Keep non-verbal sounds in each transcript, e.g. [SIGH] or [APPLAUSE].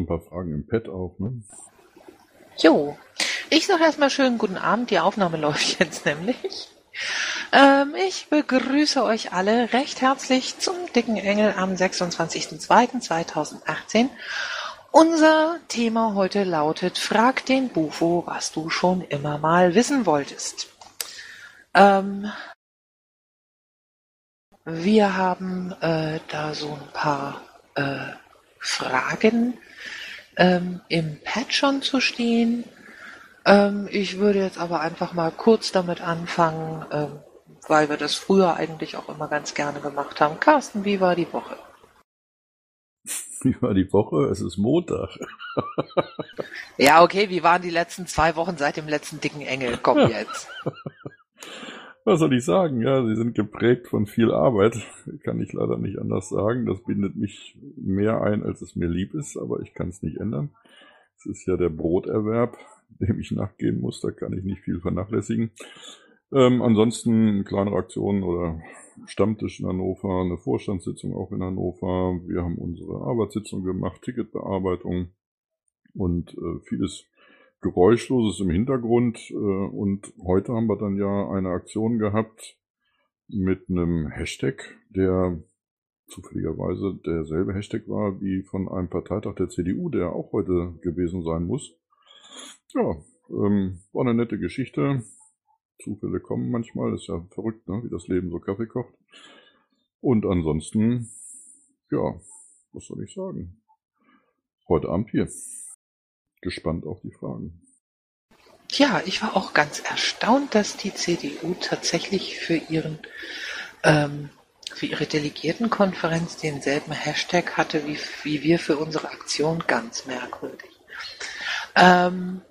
ein paar Fragen im Pad auf, ne? Jo, ich sage erstmal schönen guten Abend. Die Aufnahme [LAUGHS] läuft jetzt nämlich. Ähm, ich begrüße euch alle recht herzlich zum Dicken Engel am 26.02.2018. Unser Thema heute lautet Frag den Bufo, was du schon immer mal wissen wolltest. Ähm, wir haben äh, da so ein paar äh, Fragen ähm, im Pad schon zu stehen. Ähm, ich würde jetzt aber einfach mal kurz damit anfangen, ähm, weil wir das früher eigentlich auch immer ganz gerne gemacht haben. Carsten, wie war die Woche? [LAUGHS] Wie war die Woche? Es ist Montag. ja, okay, wie waren die letzten zwei Wochen seit dem letzten dicken Engel? Komm jetzt. [LAUGHS] Was soll ich sagen? Ja, sie sind geprägt von viel Arbeit. Kann ich leider nicht anders sagen. Das bindet mich mehr ein, als es mir lieb ist, aber ich kann es nicht ändern. Es ist ja der Broterwerb, dem ich nachgehen muss. Da kann ich nicht viel vernachlässigen. Ähm, ansonsten kleinere Aktionen oder Stammtisch in Hannover, eine Vorstandssitzung auch in Hannover. Wir haben unsere Arbeitssitzung gemacht, Ticketbearbeitung und äh, vieles Geräuschloses im Hintergrund. Äh, und heute haben wir dann ja eine Aktion gehabt mit einem Hashtag, der zufälligerweise derselbe Hashtag war wie von einem Parteitag der CDU, der auch heute gewesen sein muss. Ja, ähm, war eine nette Geschichte. Zufälle kommen manchmal, ist ja verrückt, ne? wie das Leben so Kaffee kocht. Und ansonsten, ja, was soll ich sagen? Heute Abend hier. Gespannt auf die Fragen. Ja, ich war auch ganz erstaunt, dass die CDU tatsächlich für ihren ähm, für ihre Delegiertenkonferenz denselben Hashtag hatte wie, wie wir für unsere Aktion. Ganz merkwürdig. Ähm,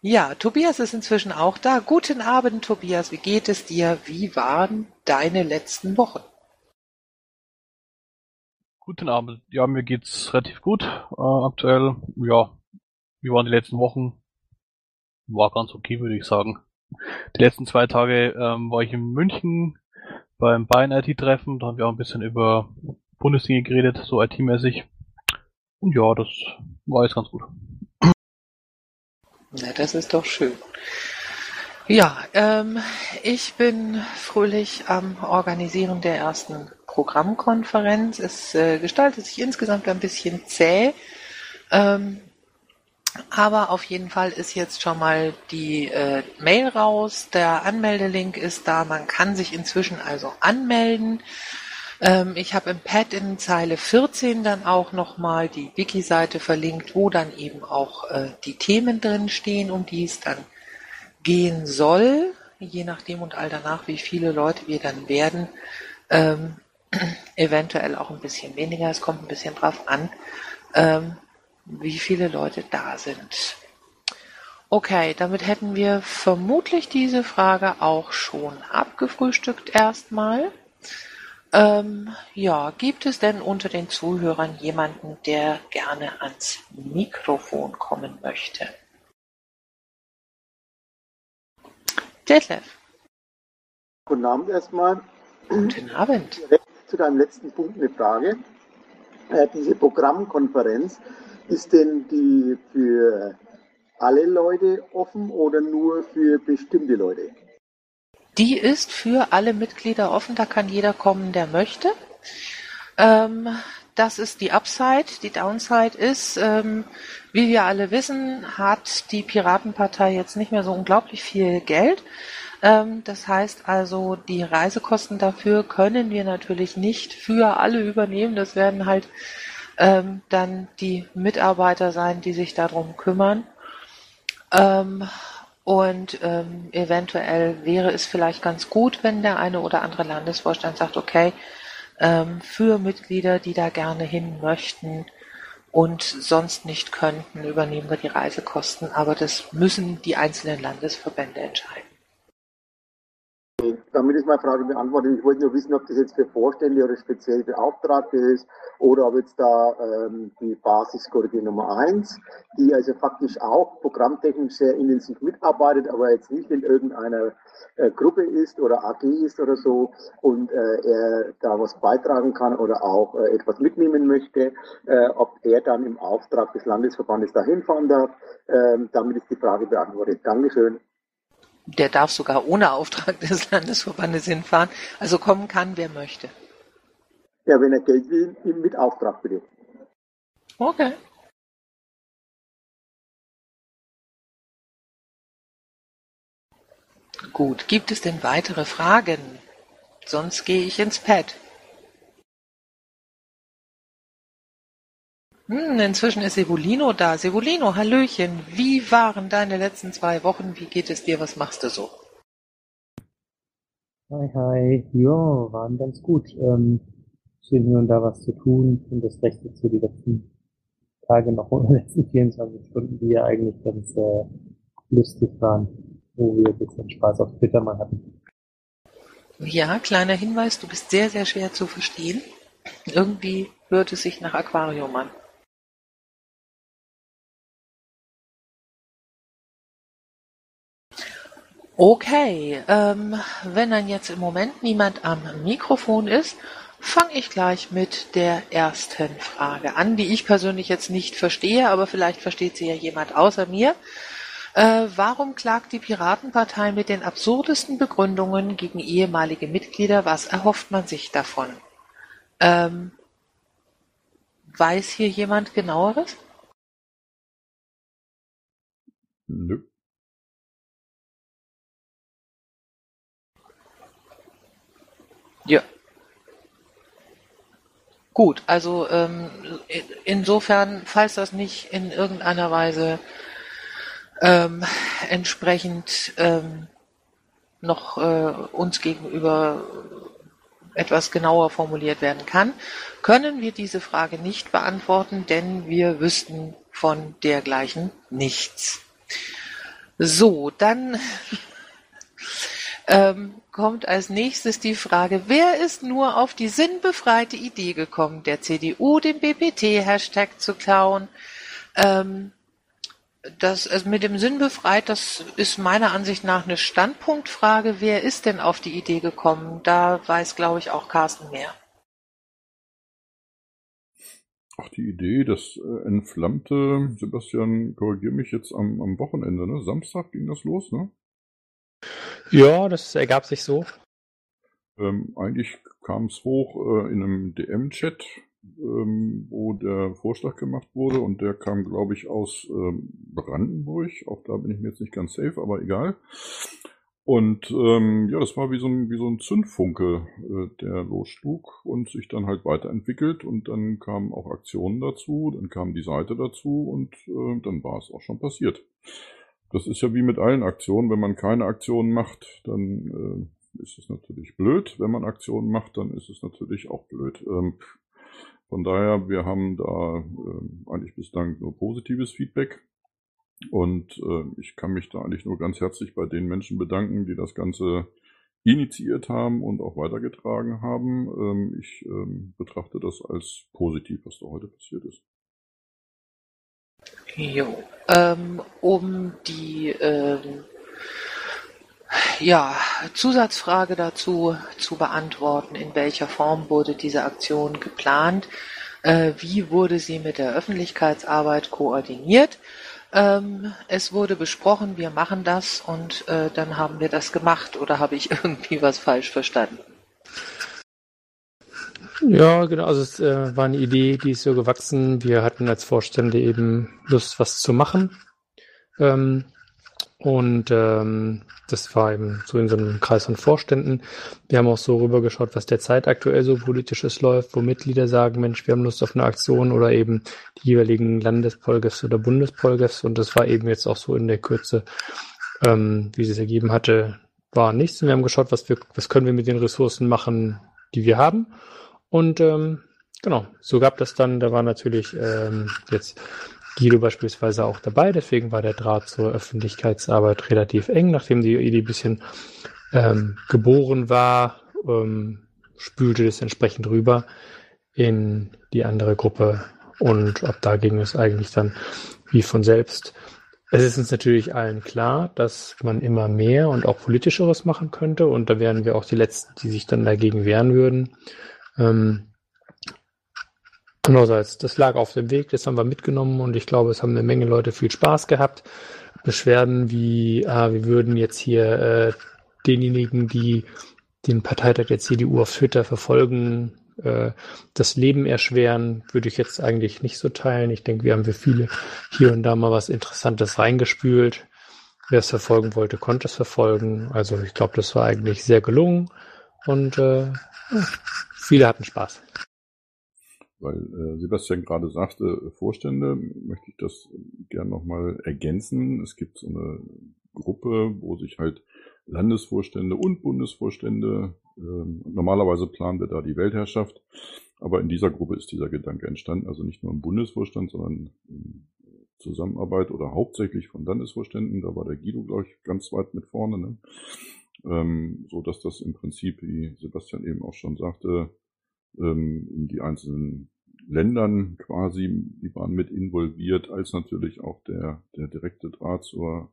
ja, Tobias ist inzwischen auch da. Guten Abend, Tobias. Wie geht es dir? Wie waren deine letzten Wochen? Guten Abend. Ja, mir geht's relativ gut äh, aktuell. Ja, wie waren die letzten Wochen? War ganz okay, würde ich sagen. Die letzten zwei Tage ähm, war ich in München beim Bayern IT-Treffen. Da haben wir auch ein bisschen über Bundesdinge geredet, so IT-mäßig. Und ja, das war jetzt ganz gut. Na, das ist doch schön. Ja, ähm, ich bin fröhlich am Organisieren der ersten Programmkonferenz. Es äh, gestaltet sich insgesamt ein bisschen zäh. Ähm, aber auf jeden Fall ist jetzt schon mal die äh, Mail raus. Der Anmeldelink ist da. Man kann sich inzwischen also anmelden. Ähm, ich habe im Pad in Zeile 14 dann auch nochmal die Wiki-Seite verlinkt, wo dann eben auch äh, die Themen drin stehen, um die es dann gehen soll, je nachdem und all danach, wie viele Leute wir dann werden. Ähm, [CLEARS THROAT] eventuell auch ein bisschen weniger, es kommt ein bisschen drauf an, ähm, wie viele Leute da sind. Okay, damit hätten wir vermutlich diese Frage auch schon abgefrühstückt erstmal. Ähm, ja, gibt es denn unter den Zuhörern jemanden, der gerne ans Mikrofon kommen möchte? Detlef. Guten Abend erstmal. Guten Abend. Zu deinem letzten Punkt eine Frage. Äh, diese Programmkonferenz, ist denn die für alle Leute offen oder nur für bestimmte Leute? Die ist für alle Mitglieder offen, da kann jeder kommen, der möchte. Ähm, das ist die Upside. Die Downside ist, ähm, wie wir alle wissen, hat die Piratenpartei jetzt nicht mehr so unglaublich viel Geld. Ähm, das heißt also, die Reisekosten dafür können wir natürlich nicht für alle übernehmen. Das werden halt ähm, dann die Mitarbeiter sein, die sich darum kümmern. Ähm, und ähm, eventuell wäre es vielleicht ganz gut, wenn der eine oder andere Landesvorstand sagt, okay, ähm, für Mitglieder, die da gerne hin möchten und sonst nicht könnten, übernehmen wir die Reisekosten. Aber das müssen die einzelnen Landesverbände entscheiden. Damit ist meine Frage beantwortet. Ich wollte nur wissen, ob das jetzt für Vorstände oder speziell Beauftragte ist oder ob jetzt da ähm, die Basiskorrigier Nummer eins, die also faktisch auch programmtechnisch sehr intensiv mitarbeitet, aber jetzt nicht in irgendeiner äh, Gruppe ist oder AG ist oder so und äh, er da was beitragen kann oder auch äh, etwas mitnehmen möchte, äh, ob er dann im Auftrag des Landesverbandes dahin fahren darf. Ähm, damit ist die Frage beantwortet. Dankeschön. Der darf sogar ohne Auftrag des Landesverbandes hinfahren. Also kommen kann, wer möchte. Ja, wenn er Geld will, ihm mit Auftrag bitte. Okay. Gut, gibt es denn weitere Fragen? Sonst gehe ich ins Pad. Hm, inzwischen ist Sevolino da. Sevolino, Hallöchen. Wie waren deine letzten zwei Wochen? Wie geht es dir? Was machst du so? Hi, hi. Ja, waren ganz gut. Ähm, schön hier und da was zu tun. Und das recht zu die letzten Tage noch und [LAUGHS] die letzten 24 Stunden, die ja eigentlich ganz äh, lustig waren, wo wir ein bisschen Spaß auf Twitter mal hatten. Ja, kleiner Hinweis, du bist sehr, sehr schwer zu verstehen. Irgendwie hört es sich nach Aquarium an. Okay, ähm, wenn dann jetzt im Moment niemand am Mikrofon ist, fange ich gleich mit der ersten Frage an, die ich persönlich jetzt nicht verstehe, aber vielleicht versteht sie ja jemand außer mir. Äh, warum klagt die Piratenpartei mit den absurdesten Begründungen gegen ehemalige Mitglieder? Was erhofft man sich davon? Ähm, weiß hier jemand genaueres? Nö. Ja. Gut, also ähm, insofern, falls das nicht in irgendeiner Weise ähm, entsprechend ähm, noch äh, uns gegenüber etwas genauer formuliert werden kann, können wir diese Frage nicht beantworten, denn wir wüssten von dergleichen nichts. So, dann ähm, kommt als nächstes die Frage, wer ist nur auf die sinnbefreite Idee gekommen, der CDU den BPT-Hashtag zu klauen? Ähm, das also mit dem Sinn befreit, das ist meiner Ansicht nach eine Standpunktfrage. Wer ist denn auf die Idee gekommen? Da weiß, glaube ich, auch Carsten mehr. Ach, die Idee, das äh, entflammte, Sebastian, korrigier mich jetzt am, am Wochenende, ne? Samstag ging das los, ne? Ja, das ergab sich so. Ähm, eigentlich kam es hoch äh, in einem DM-Chat, ähm, wo der Vorschlag gemacht wurde und der kam, glaube ich, aus ähm, Brandenburg. Auch da bin ich mir jetzt nicht ganz safe, aber egal. Und ähm, ja, das war wie so ein, wie so ein Zündfunke, äh, der losschlug und sich dann halt weiterentwickelt und dann kamen auch Aktionen dazu, dann kam die Seite dazu und äh, dann war es auch schon passiert. Das ist ja wie mit allen Aktionen. Wenn man keine Aktionen macht, dann äh, ist es natürlich blöd. Wenn man Aktionen macht, dann ist es natürlich auch blöd. Ähm, von daher, wir haben da äh, eigentlich bislang nur positives Feedback. Und äh, ich kann mich da eigentlich nur ganz herzlich bei den Menschen bedanken, die das Ganze initiiert haben und auch weitergetragen haben. Ähm, ich ähm, betrachte das als positiv, was da heute passiert ist. Jo. Ähm, um die ähm, ja, Zusatzfrage dazu zu beantworten, in welcher Form wurde diese Aktion geplant, äh, wie wurde sie mit der Öffentlichkeitsarbeit koordiniert. Ähm, es wurde besprochen, wir machen das und äh, dann haben wir das gemacht oder habe ich [LAUGHS] irgendwie was falsch verstanden? Ja, genau. Also es äh, war eine Idee, die ist so gewachsen. Wir hatten als Vorstände eben Lust, was zu machen. Ähm, und ähm, das war eben so in so einem Kreis von Vorständen. Wir haben auch so rübergeschaut, was derzeit aktuell so politisches läuft, wo Mitglieder sagen, Mensch, wir haben Lust auf eine Aktion oder eben die jeweiligen Landespolgefs oder Bundespolgefs. Und das war eben jetzt auch so in der Kürze, ähm, wie es ergeben hatte, war nichts. Und wir haben geschaut, was wir, was können wir mit den Ressourcen machen, die wir haben. Und ähm, genau, so gab das dann, da war natürlich ähm, jetzt Guido beispielsweise auch dabei, deswegen war der Draht zur Öffentlichkeitsarbeit relativ eng, nachdem die Idee ein bisschen ähm, geboren war, ähm, spülte es entsprechend rüber in die andere Gruppe und ab da ging es eigentlich dann wie von selbst. Es ist uns natürlich allen klar, dass man immer mehr und auch politischeres machen könnte und da wären wir auch die Letzten, die sich dann dagegen wehren würden. Ähm, andererseits, das lag auf dem Weg, das haben wir mitgenommen und ich glaube, es haben eine Menge Leute viel Spaß gehabt. Beschwerden wie, ah, wir würden jetzt hier äh, denjenigen, die den Parteitag der CDU auf Twitter verfolgen, äh, das Leben erschweren, würde ich jetzt eigentlich nicht so teilen. Ich denke, wir haben für viele hier und da mal was Interessantes reingespült. Wer es verfolgen wollte, konnte es verfolgen. Also ich glaube, das war eigentlich sehr gelungen und äh, viele hatten Spaß. Weil äh, Sebastian gerade sagte, Vorstände, möchte ich das gern nochmal ergänzen. Es gibt so eine Gruppe, wo sich halt Landesvorstände und Bundesvorstände, äh, normalerweise planen wir da die Weltherrschaft, aber in dieser Gruppe ist dieser Gedanke entstanden, also nicht nur im Bundesvorstand, sondern in Zusammenarbeit oder hauptsächlich von Landesvorständen, da war der Guido, glaube ich, ganz weit mit vorne, ne? Ähm, so dass das im Prinzip, wie Sebastian eben auch schon sagte, ähm, in die einzelnen Ländern quasi, die waren mit involviert, als natürlich auch der, der direkte Draht zur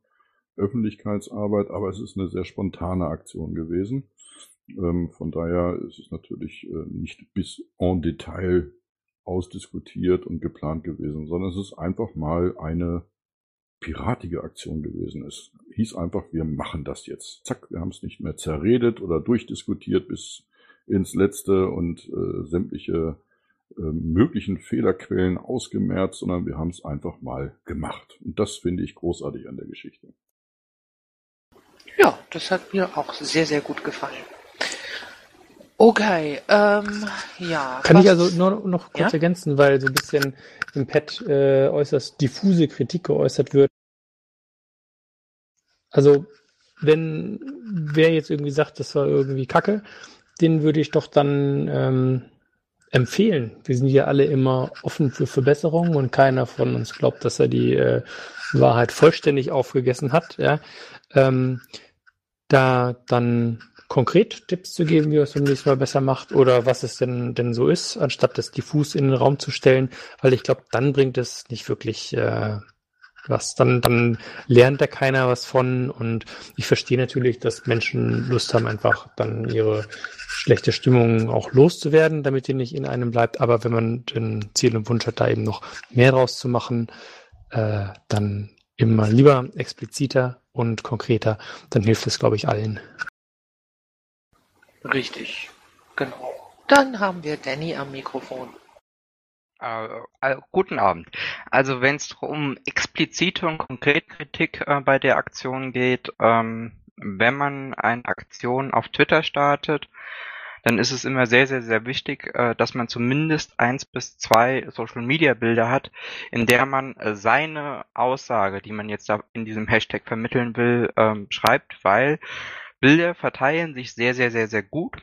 Öffentlichkeitsarbeit, aber es ist eine sehr spontane Aktion gewesen. Ähm, von daher ist es natürlich äh, nicht bis en Detail ausdiskutiert und geplant gewesen, sondern es ist einfach mal eine piratige Aktion gewesen. Es hieß einfach, wir machen das jetzt. Zack, wir haben es nicht mehr zerredet oder durchdiskutiert bis ins Letzte und äh, sämtliche äh, möglichen Fehlerquellen ausgemerzt, sondern wir haben es einfach mal gemacht. Und das finde ich großartig an der Geschichte. Ja, das hat mir auch sehr, sehr gut gefallen. Okay, ähm, ja. Kann ich also nur noch kurz ja? ergänzen, weil so ein bisschen im Pad äh, äußerst diffuse Kritik geäußert wird. Also, wenn wer jetzt irgendwie sagt, das war irgendwie Kacke, den würde ich doch dann ähm, empfehlen. Wir sind ja alle immer offen für Verbesserungen und keiner von uns glaubt, dass er die äh, Wahrheit vollständig aufgegessen hat. Ja. Ähm, da dann konkret Tipps zu geben, wie er es beim nächsten Mal besser macht oder was es denn, denn so ist, anstatt das diffus in den Raum zu stellen, weil ich glaube, dann bringt es nicht wirklich äh, was. Dann, dann lernt da keiner was von und ich verstehe natürlich, dass Menschen Lust haben, einfach dann ihre schlechte Stimmung auch loszuwerden, damit die nicht in einem bleibt. Aber wenn man den Ziel und Wunsch hat, da eben noch mehr draus zu machen, äh, dann immer lieber expliziter und konkreter, dann hilft es, glaube ich, allen. Richtig, genau. Dann haben wir Danny am Mikrofon. Äh, äh, guten Abend. Also wenn es um explizite und konkrete Kritik äh, bei der Aktion geht, ähm, wenn man eine Aktion auf Twitter startet, dann ist es immer sehr, sehr, sehr wichtig, äh, dass man zumindest eins bis zwei Social-Media-Bilder hat, in der man äh, seine Aussage, die man jetzt da in diesem Hashtag vermitteln will, ähm, schreibt, weil Bilder verteilen sich sehr, sehr, sehr, sehr gut.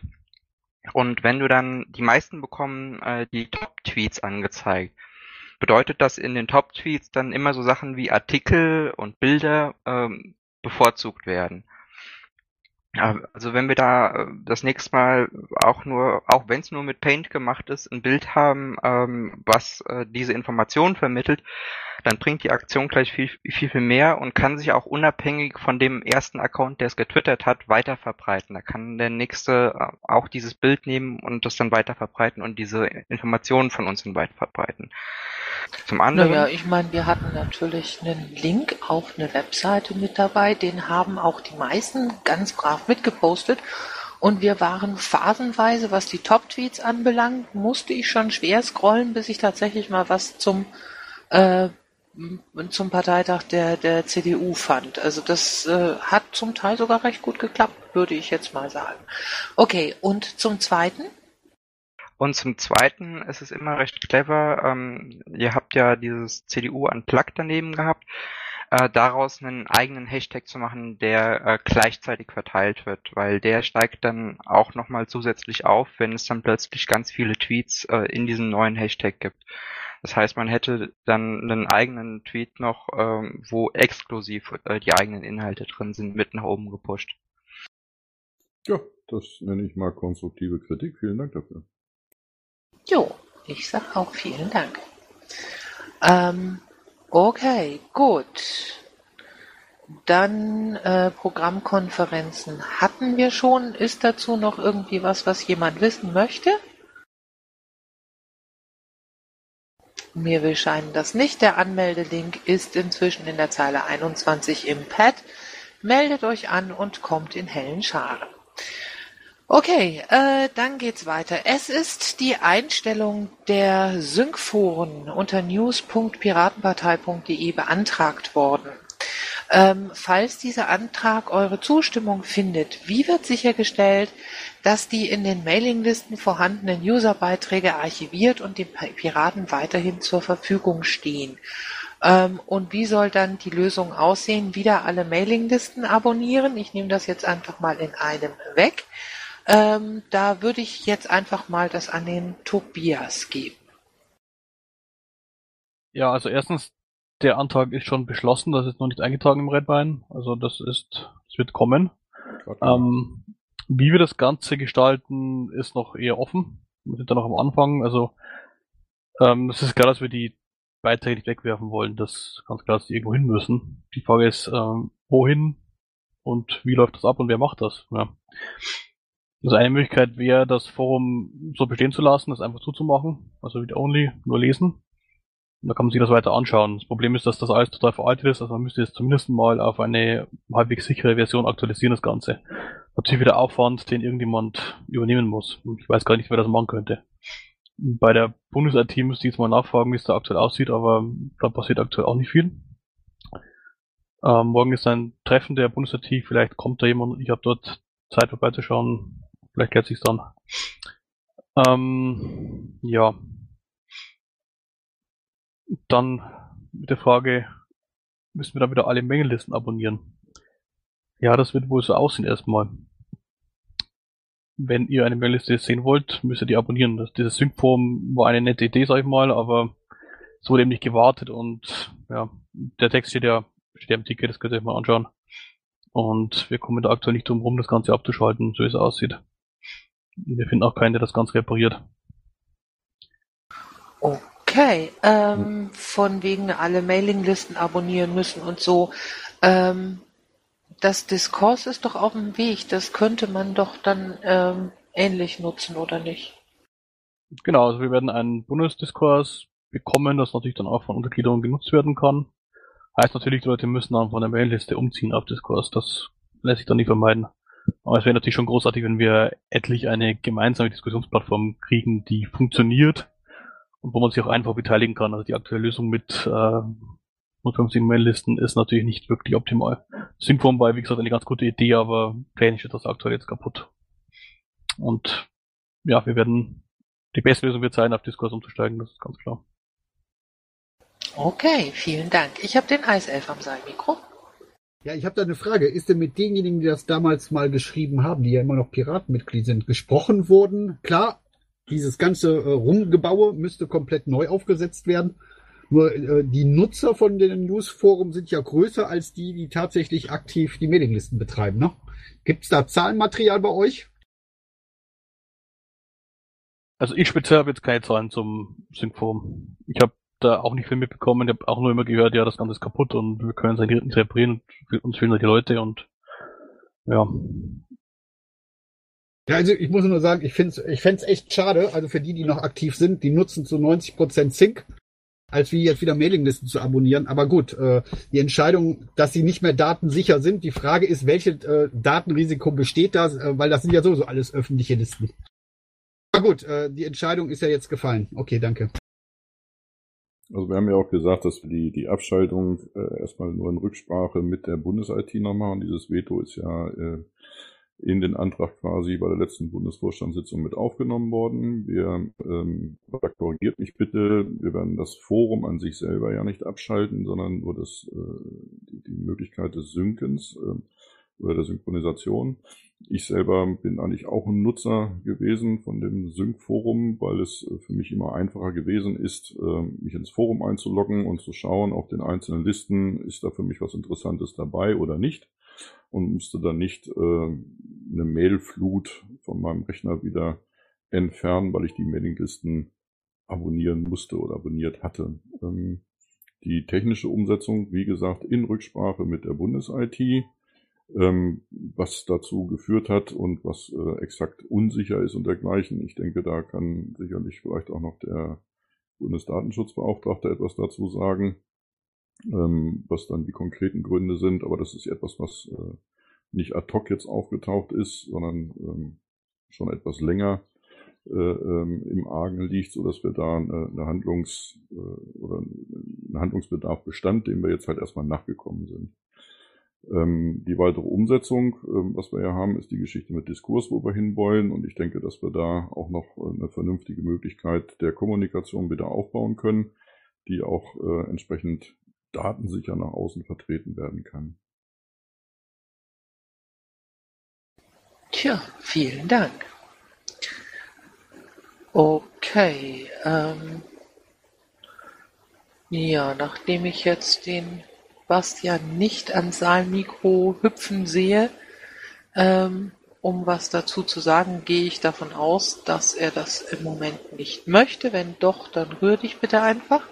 Und wenn du dann, die meisten bekommen äh, die Top-Tweets angezeigt, bedeutet das in den Top-Tweets dann immer so Sachen wie Artikel und Bilder ähm, bevorzugt werden. Also wenn wir da äh, das nächste Mal auch nur, auch wenn es nur mit Paint gemacht ist, ein Bild haben, ähm, was äh, diese Informationen vermittelt, dann bringt die Aktion gleich viel, viel, viel mehr und kann sich auch unabhängig von dem ersten Account, der es getwittert hat, weiter verbreiten. Da kann der nächste äh, auch dieses Bild nehmen und das dann weiter verbreiten und diese Informationen von uns dann weiter verbreiten. Zum anderen. Naja, ich meine, wir hatten natürlich einen Link auf eine Webseite mit dabei, den haben auch die meisten ganz brav mitgepostet. Und wir waren phasenweise, was die Top-Tweets anbelangt, musste ich schon schwer scrollen, bis ich tatsächlich mal was zum äh, zum Parteitag der, der CDU fand. Also das äh, hat zum Teil sogar recht gut geklappt, würde ich jetzt mal sagen. Okay, und zum Zweiten? Und zum Zweiten ist es immer recht clever, ähm, ihr habt ja dieses CDU Unplugged daneben gehabt, äh, daraus einen eigenen Hashtag zu machen, der äh, gleichzeitig verteilt wird, weil der steigt dann auch nochmal zusätzlich auf, wenn es dann plötzlich ganz viele Tweets äh, in diesem neuen Hashtag gibt. Das heißt, man hätte dann einen eigenen Tweet noch, ähm, wo exklusiv äh, die eigenen Inhalte drin sind, mit nach oben gepusht. Ja, das nenne ich mal konstruktive Kritik. Vielen Dank dafür. Jo, ich sag auch vielen Dank. Ähm, okay, gut. Dann äh, Programmkonferenzen hatten wir schon. Ist dazu noch irgendwie was, was jemand wissen möchte? Mir will scheinen das nicht. Der Anmeldelink ist inzwischen in der Zeile 21 im Pad. Meldet euch an und kommt in hellen Scharen. Okay, äh, dann geht's weiter. Es ist die Einstellung der Syncforen unter news.piratenpartei.de beantragt worden. Ähm, falls dieser Antrag eure Zustimmung findet, wie wird sichergestellt, dass die in den Mailinglisten vorhandenen Userbeiträge archiviert und den Piraten weiterhin zur Verfügung stehen? Ähm, und wie soll dann die Lösung aussehen? Wieder alle Mailinglisten abonnieren. Ich nehme das jetzt einfach mal in einem weg. Ähm, da würde ich jetzt einfach mal das an den Tobias geben. Ja, also erstens, der Antrag ist schon beschlossen, das ist noch nicht eingetragen im Redbein. Also das ist, es wird kommen. Ähm, wie wir das Ganze gestalten, ist noch eher offen. Wir sind da noch am Anfang. Also ähm, es ist klar, dass wir die Beiträge nicht wegwerfen wollen. Das ist ganz klar, dass die irgendwo hin müssen. Die Frage ist, ähm, wohin und wie läuft das ab und wer macht das? Ja. Also eine Möglichkeit wäre, das Forum so bestehen zu lassen, das einfach zuzumachen. Also Read Only, nur lesen. Und da kann man sich das weiter anschauen. Das Problem ist, dass das alles total veraltet ist, also man müsste jetzt zumindest mal auf eine halbwegs sichere Version aktualisieren, das Ganze. Natürlich wieder Aufwand, den irgendjemand übernehmen muss. Ich weiß gar nicht, wer das machen könnte. Bei der Bundes-IT müsste ich jetzt mal nachfragen, wie es da aktuell aussieht, aber da passiert aktuell auch nicht viel. Ähm, morgen ist ein Treffen der Bundes-IT, vielleicht kommt da jemand, ich habe dort Zeit vorbeizuschauen, vielleicht klärt sich's dann. Ähm, ja, dann mit der Frage, müssen wir dann wieder alle Mängellisten abonnieren? Ja, das wird wohl so aussehen erstmal. Wenn ihr eine Mailliste sehen wollt, müsst ihr die abonnieren. Das, dieses Sync-Forum war eine nette Idee, sag ich mal, aber es wurde eben nicht gewartet und ja, der Text steht ja, steht ja im Ticket, das könnt ihr euch mal anschauen. Und wir kommen da aktuell nicht drum rum, das Ganze abzuschalten, so wie es aussieht. Wir finden auch keinen, der das Ganze repariert. Oh. Okay, ähm, von wegen alle Mailinglisten abonnieren müssen und so. Ähm, das Diskurs ist doch auf dem Weg. Das könnte man doch dann ähm, ähnlich nutzen, oder nicht? Genau, also wir werden einen Bundesdiskurs bekommen, das natürlich dann auch von Untergliederungen genutzt werden kann. Heißt natürlich, die Leute müssen dann von der Mailliste umziehen auf Diskurs. Das lässt sich dann nicht vermeiden. Aber es wäre natürlich schon großartig, wenn wir endlich eine gemeinsame Diskussionsplattform kriegen, die funktioniert und wo man sich auch einfach beteiligen kann. Also die aktuelle Lösung mit äh, 150 Mail-Listen ist natürlich nicht wirklich optimal. Synchron war, wie gesagt, eine ganz gute Idee, aber technisch ist das aktuell jetzt kaputt. Und ja, wir werden die beste Lösung wird sein, auf Discord umzusteigen, das ist ganz klar. Okay, vielen Dank. Ich habe den Eiself am Saalmikro. Ja, ich habe da eine Frage. Ist denn mit denjenigen, die das damals mal geschrieben haben, die ja immer noch Piratenmitglied sind, gesprochen worden? Klar, dieses ganze äh, Rumgebaue müsste komplett neu aufgesetzt werden. Nur äh, die Nutzer von den Newsforum sind ja größer als die, die tatsächlich aktiv die Mailinglisten betreiben. Ne? Gibt es da Zahlenmaterial bei euch? Also ich speziell habe jetzt keine Zahlen zum Syncforum. Ich habe da auch nicht viel mitbekommen. Ich habe auch nur immer gehört, ja, das Ganze ist kaputt und wir können es nicht reparieren und uns fehlen da die Leute und ja, ja, also ich muss nur sagen, ich finde es ich find's echt schade, also für die, die noch aktiv sind, die nutzen zu 90 Prozent Sync, als wie jetzt wieder Mailinglisten zu abonnieren. Aber gut, äh, die Entscheidung, dass sie nicht mehr datensicher sind, die Frage ist, welche äh, Datenrisiko besteht da, äh, weil das sind ja sowieso alles öffentliche Listen. Aber gut, äh, die Entscheidung ist ja jetzt gefallen. Okay, danke. Also wir haben ja auch gesagt, dass wir die, die Abschaltung äh, erstmal nur in Rücksprache mit der Bundes-IT noch machen. Dieses Veto ist ja äh, in den Antrag quasi bei der letzten Bundesvorstandssitzung mit aufgenommen worden. Wir, ähm, korrigiert mich bitte, wir werden das Forum an sich selber ja nicht abschalten, sondern nur das, äh, die, die Möglichkeit des Synkens. Äh, oder der Synchronisation. Ich selber bin eigentlich auch ein Nutzer gewesen von dem Sync-Forum, weil es für mich immer einfacher gewesen ist, ähm, mich ins Forum einzuloggen und zu schauen auf den einzelnen Listen, ist da für mich was Interessantes dabei oder nicht. Und musste dann nicht äh, eine Mailflut von meinem Rechner wieder entfernen, weil ich die Mailinglisten abonnieren musste oder abonniert hatte. Ähm, die technische Umsetzung, wie gesagt, in Rücksprache mit der Bundes-IT ähm, was dazu geführt hat und was äh, exakt unsicher ist und dergleichen. Ich denke, da kann sicherlich vielleicht auch noch der Bundesdatenschutzbeauftragte etwas dazu sagen, ähm, was dann die konkreten Gründe sind. Aber das ist etwas, was äh, nicht ad hoc jetzt aufgetaucht ist, sondern ähm, schon etwas länger äh, ähm, im Argen liegt, so dass wir da eine, eine Handlungs- äh, oder einen Handlungsbedarf bestand, dem wir jetzt halt erstmal nachgekommen sind. Ähm, die weitere Umsetzung, ähm, was wir ja haben, ist die Geschichte mit Diskurs, wo wir hinwollen. Und ich denke, dass wir da auch noch eine vernünftige Möglichkeit der Kommunikation wieder aufbauen können, die auch äh, entsprechend datensicher nach außen vertreten werden kann. Tja, vielen Dank. Okay, ähm, ja, nachdem ich jetzt den Bastian nicht ans Saalmikro hüpfen sehe, ähm, um was dazu zu sagen, gehe ich davon aus, dass er das im Moment nicht möchte. Wenn doch, dann rühr dich bitte einfach.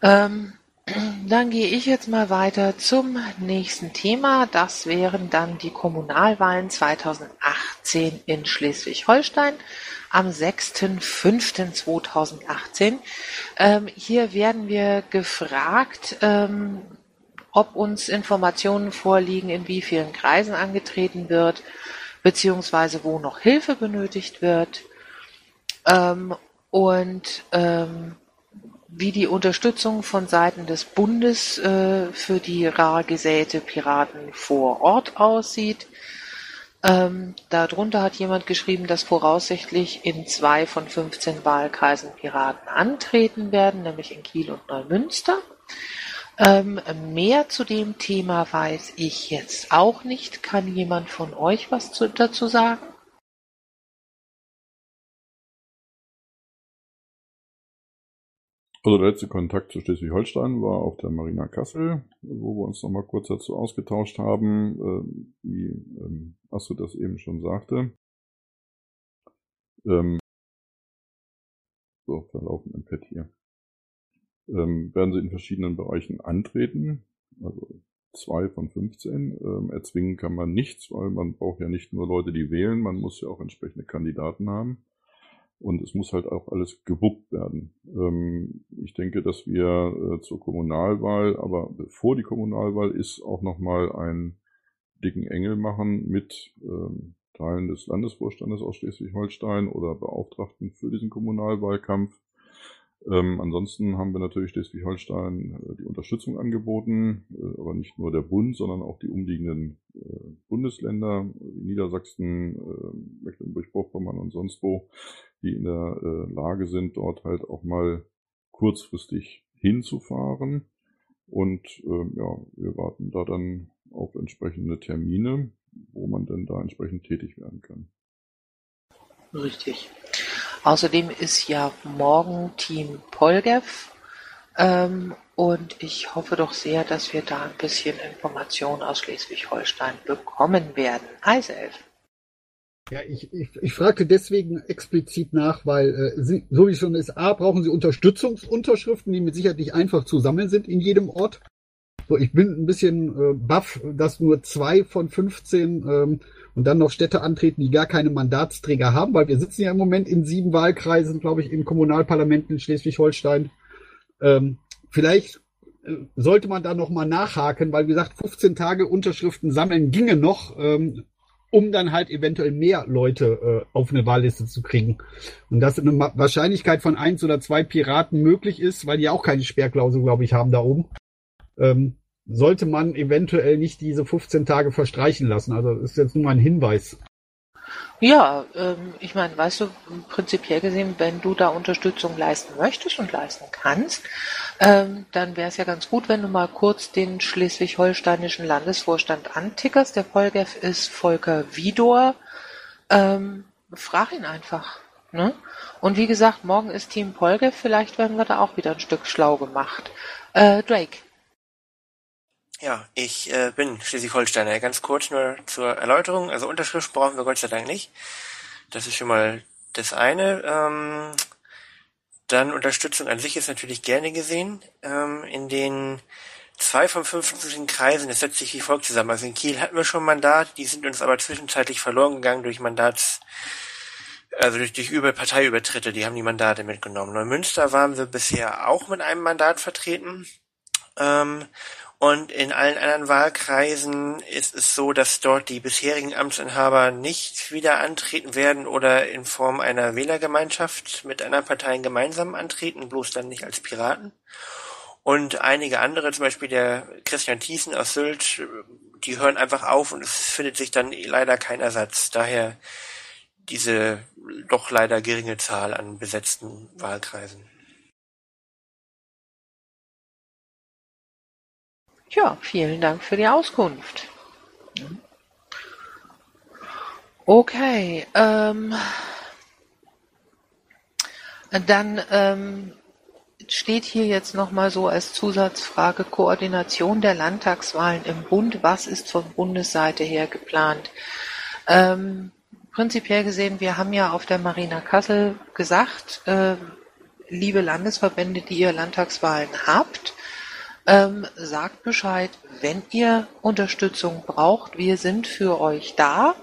Ähm, dann gehe ich jetzt mal weiter zum nächsten Thema. Das wären dann die Kommunalwahlen 2018 in Schleswig-Holstein am 6.5.2018. Ähm, hier werden wir gefragt, ähm, ob uns Informationen vorliegen, in wie vielen Kreisen angetreten wird, beziehungsweise wo noch Hilfe benötigt wird. Ähm, und ähm, wie die Unterstützung von Seiten des Bundes äh, für die rar gesäte Piraten vor Ort aussieht. Ähm, darunter hat jemand geschrieben, dass voraussichtlich in zwei von 15 Wahlkreisen Piraten antreten werden, nämlich in Kiel und Neumünster. Ähm, mehr zu dem Thema weiß ich jetzt auch nicht. Kann jemand von euch was zu, dazu sagen? Also der letzte Kontakt zu Schleswig-Holstein war auf der Marina Kassel, wo wir uns nochmal kurz dazu ausgetauscht haben, äh, wie ähm, Astrid das eben schon sagte. Ähm, so, verlaufen im Pad hier. Ähm, werden sie in verschiedenen Bereichen antreten, also zwei von 15. Ähm, erzwingen kann man nichts, weil man braucht ja nicht nur Leute, die wählen, man muss ja auch entsprechende Kandidaten haben. Und es muss halt auch alles gewuppt werden. Ähm, ich denke, dass wir äh, zur Kommunalwahl, aber bevor die Kommunalwahl ist, auch nochmal einen dicken Engel machen mit ähm, Teilen des Landesvorstandes aus Schleswig-Holstein oder Beauftragten für diesen Kommunalwahlkampf. Ähm, ansonsten haben wir natürlich Schleswig-Holstein äh, die Unterstützung angeboten, äh, aber nicht nur der Bund, sondern auch die umliegenden äh, Bundesländer, Niedersachsen, äh, Mecklenburg-Vorpommern und sonst wo, die in der äh, Lage sind, dort halt auch mal kurzfristig hinzufahren. Und äh, ja, wir warten da dann auf entsprechende Termine, wo man denn da entsprechend tätig werden kann. Richtig. Außerdem ist ja morgen Team Polgev ähm, und ich hoffe doch sehr, dass wir da ein bisschen Informationen aus Schleswig-Holstein bekommen werden. Eiself. Ja, ich, ich, ich fragte deswegen explizit nach, weil äh, Sie, so wie schon ist, A, brauchen Sie Unterstützungsunterschriften, die mit Sicherheit nicht einfach zu sammeln sind in jedem Ort. So, ich bin ein bisschen äh, baff, dass nur zwei von 15 ähm, und dann noch Städte antreten, die gar keine Mandatsträger haben, weil wir sitzen ja im Moment in sieben Wahlkreisen, glaube ich, im Kommunalparlament in Schleswig-Holstein. Ähm, vielleicht äh, sollte man da noch mal nachhaken, weil wie gesagt, 15 Tage Unterschriften sammeln ginge noch. Ähm, um dann halt eventuell mehr Leute äh, auf eine Wahlliste zu kriegen. Und dass eine Wahrscheinlichkeit von eins oder zwei Piraten möglich ist, weil die auch keine Sperrklausel, glaube ich, haben da oben, ähm, sollte man eventuell nicht diese 15 Tage verstreichen lassen. Also das ist jetzt nur ein Hinweis. Ja, ähm, ich meine, weißt du, prinzipiell gesehen, wenn du da Unterstützung leisten möchtest und leisten kannst, ähm, dann wäre es ja ganz gut, wenn du mal kurz den schleswig-holsteinischen Landesvorstand antickerst. Der Polgef ist Volker Widor. Ähm, frag ihn einfach. Ne? Und wie gesagt, morgen ist Team Polgef, vielleicht werden wir da auch wieder ein Stück schlau gemacht. Äh, Drake. Ja, ich äh, bin Schleswig-Holsteiner. Ganz kurz nur zur Erläuterung. Also Unterschrift brauchen wir Gott sei Dank nicht. Das ist schon mal das eine. Ähm, dann Unterstützung an sich ist natürlich gerne gesehen. Ähm, in den zwei von 55 Kreisen, das setzt sich wie folgt zusammen. Also in Kiel hatten wir schon Mandat, die sind uns aber zwischenzeitlich verloren gegangen durch Mandats, also durch, durch Über Parteiübertritte, die haben die Mandate mitgenommen. Neumünster waren wir bisher auch mit einem Mandat vertreten. Ähm, und in allen anderen Wahlkreisen ist es so, dass dort die bisherigen Amtsinhaber nicht wieder antreten werden oder in Form einer Wählergemeinschaft mit anderen Parteien gemeinsam antreten, bloß dann nicht als Piraten. Und einige andere, zum Beispiel der Christian Thiessen aus Sylt, die hören einfach auf und es findet sich dann leider kein Ersatz. Daher diese doch leider geringe Zahl an besetzten Wahlkreisen. Ja, vielen Dank für die Auskunft. Okay, ähm, dann ähm, steht hier jetzt nochmal so als Zusatzfrage Koordination der Landtagswahlen im Bund. Was ist von Bundesseite her geplant? Ähm, prinzipiell gesehen, wir haben ja auf der Marina Kassel gesagt, äh, liebe Landesverbände, die ihr Landtagswahlen habt, ähm, sagt Bescheid, wenn ihr Unterstützung braucht. Wir sind für euch da.